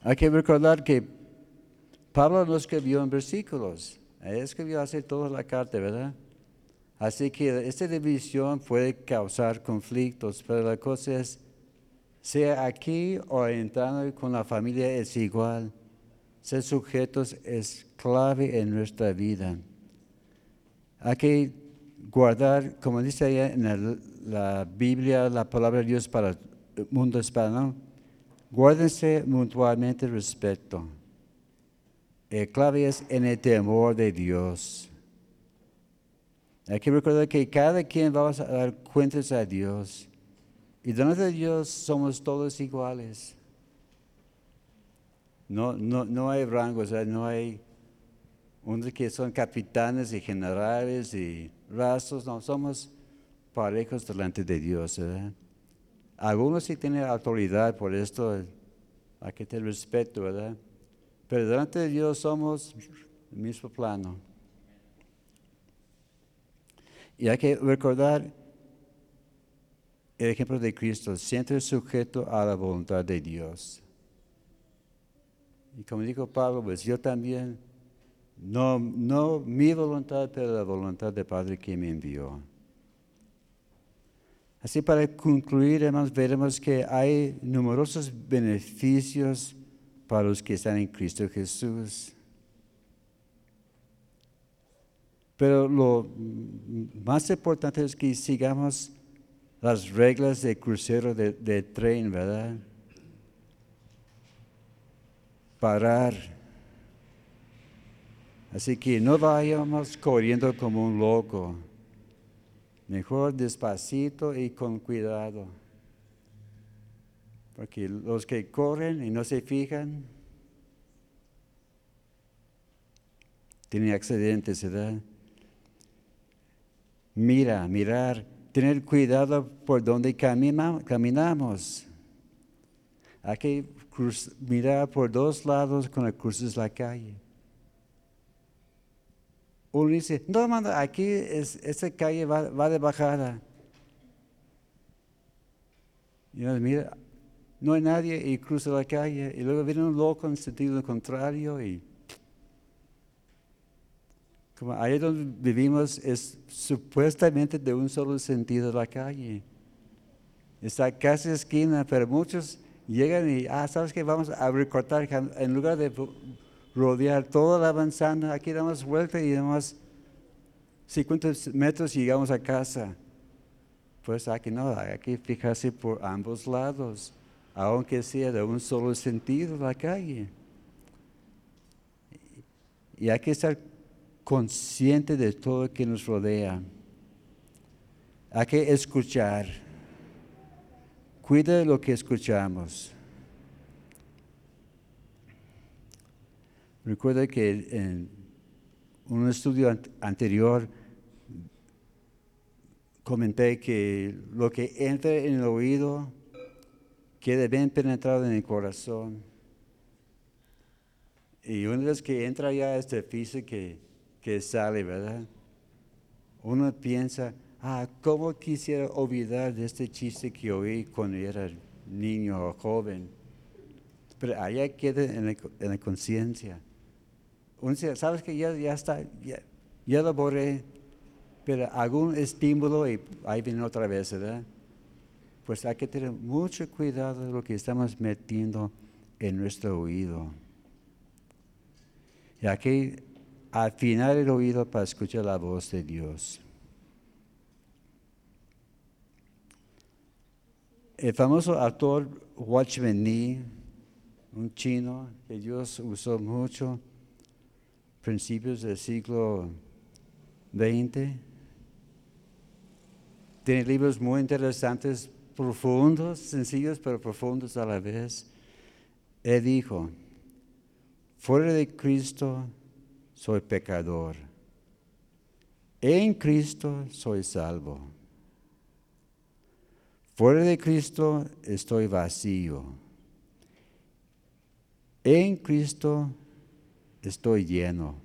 Hay que recordar que Pablo no escribió en versículos, él escribió así toda la carta, ¿verdad? Así que esta división puede causar conflictos, pero la cosa es, sea aquí o entrando con la familia es igual. Ser sujetos es clave en nuestra vida. Hay que guardar, como dice allá en la Biblia, la palabra de Dios para el mundo hispano, guárdense mutuamente respeto. El clave es en el temor de Dios. Hay que recordar que cada quien vamos a dar cuentas a Dios. Y delante de Dios somos todos iguales. No, no, no hay rangos, no hay unos que son capitanes y generales y rastros, no, somos parejos delante de Dios. Algunos sí tienen autoridad, por esto hay que tener respeto, ¿verdad? Pero delante de Dios somos el mismo plano. Y hay que recordar el ejemplo de Cristo, siempre sujeto a la voluntad de Dios. Y como dijo Pablo, pues yo también, no, no mi voluntad, pero la voluntad del Padre que me envió. Así para concluir, hermanos, veremos que hay numerosos beneficios para los que están en Cristo Jesús. Pero lo más importante es que sigamos las reglas de crucero de tren, ¿verdad? Parar. Así que no vayamos corriendo como un loco. Mejor despacito y con cuidado. Porque los que corren y no se fijan, tienen accidentes, ¿verdad? Mira, mirar, tener cuidado por donde camina- caminamos. Hay que cruz- mirar por dos lados cuando cruzas la calle. Uno dice, no, hermano, aquí es, esta calle va, va de bajada. Y uno mira, no hay nadie y cruza la calle. Y luego viene un loco en sentido contrario y como ahí donde vivimos es supuestamente de un solo sentido la calle. Está casi esquina, pero muchos llegan y, ah, ¿sabes qué? Vamos a recortar, en lugar de ro- rodear toda la manzana, aquí damos vuelta y damos 50 metros llegamos a casa. Pues aquí no, hay que fijarse por ambos lados, aunque sea de un solo sentido la calle. Y hay que estar consciente de todo que nos rodea. Hay que escuchar. Cuida lo que escuchamos. Recuerda que en un estudio an- anterior comenté que lo que entra en el oído queda bien penetrado en el corazón. Y una vez que entra ya es difícil que, que sale, ¿verdad? Uno piensa, ah, ¿cómo quisiera olvidar este chiste que oí cuando era niño o joven? Pero allá queda en la, la conciencia. ¿sabes que ya, ya está, ya, ya lo borré? Pero algún estímulo y ahí viene otra vez, ¿verdad? pues hay que tener mucho cuidado de lo que estamos metiendo en nuestro oído. Y hay que afinar el oído para escuchar la voz de Dios. El famoso actor Watchman Nee, un chino que Dios usó mucho, principios del siglo XX, tiene libros muy interesantes, profundos, sencillos, pero profundos a la vez. Él dijo, fuera de Cristo soy pecador, en Cristo soy salvo. Fuera de Cristo estoy vacío. En Cristo estoy lleno.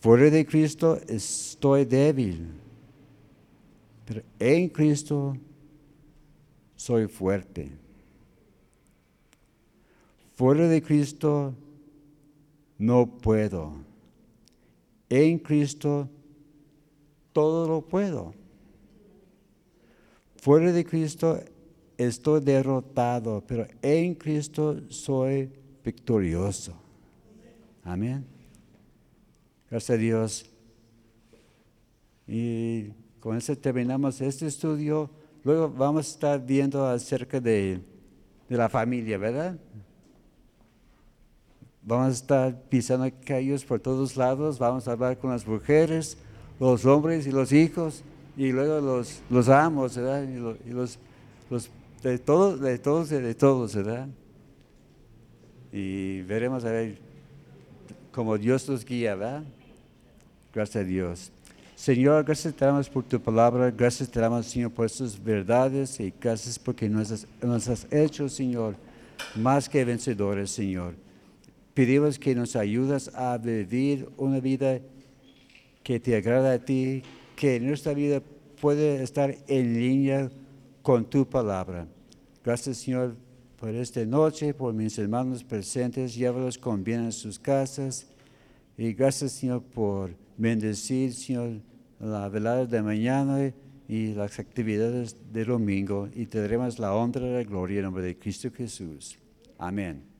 Fuera de Cristo estoy débil. Pero en Cristo soy fuerte. Fuera de Cristo no puedo. En Cristo todo lo puedo. Fuera de Cristo estoy derrotado, pero en Cristo soy victorioso. Amén. Gracias a Dios. Y con eso terminamos este estudio. Luego vamos a estar viendo acerca de, de la familia, ¿verdad? Vamos a estar pisando callos por todos lados. Vamos a hablar con las mujeres, los hombres y los hijos y luego los, los amos, ¿verdad? Y, los, los, de todos, de todos, de todos, ¿verdad? Y veremos a ver cómo Dios nos guía, ¿verdad? Gracias a Dios. Señor, gracias te damos por tu palabra, gracias te damos, Señor, por estas verdades y gracias porque nos has, nos has hecho, Señor, más que vencedores, Señor. Pedimos que nos ayudas a vivir una vida que te agrada a ti, que nuestra vida puede estar en línea con tu palabra. Gracias, Señor, por esta noche, por mis hermanos presentes. Llévalos con bien a sus casas. Y gracias, Señor, por bendecir, Señor, la velada de mañana y las actividades de domingo. Y te daremos la honra y la gloria en nombre de Cristo Jesús. Amén.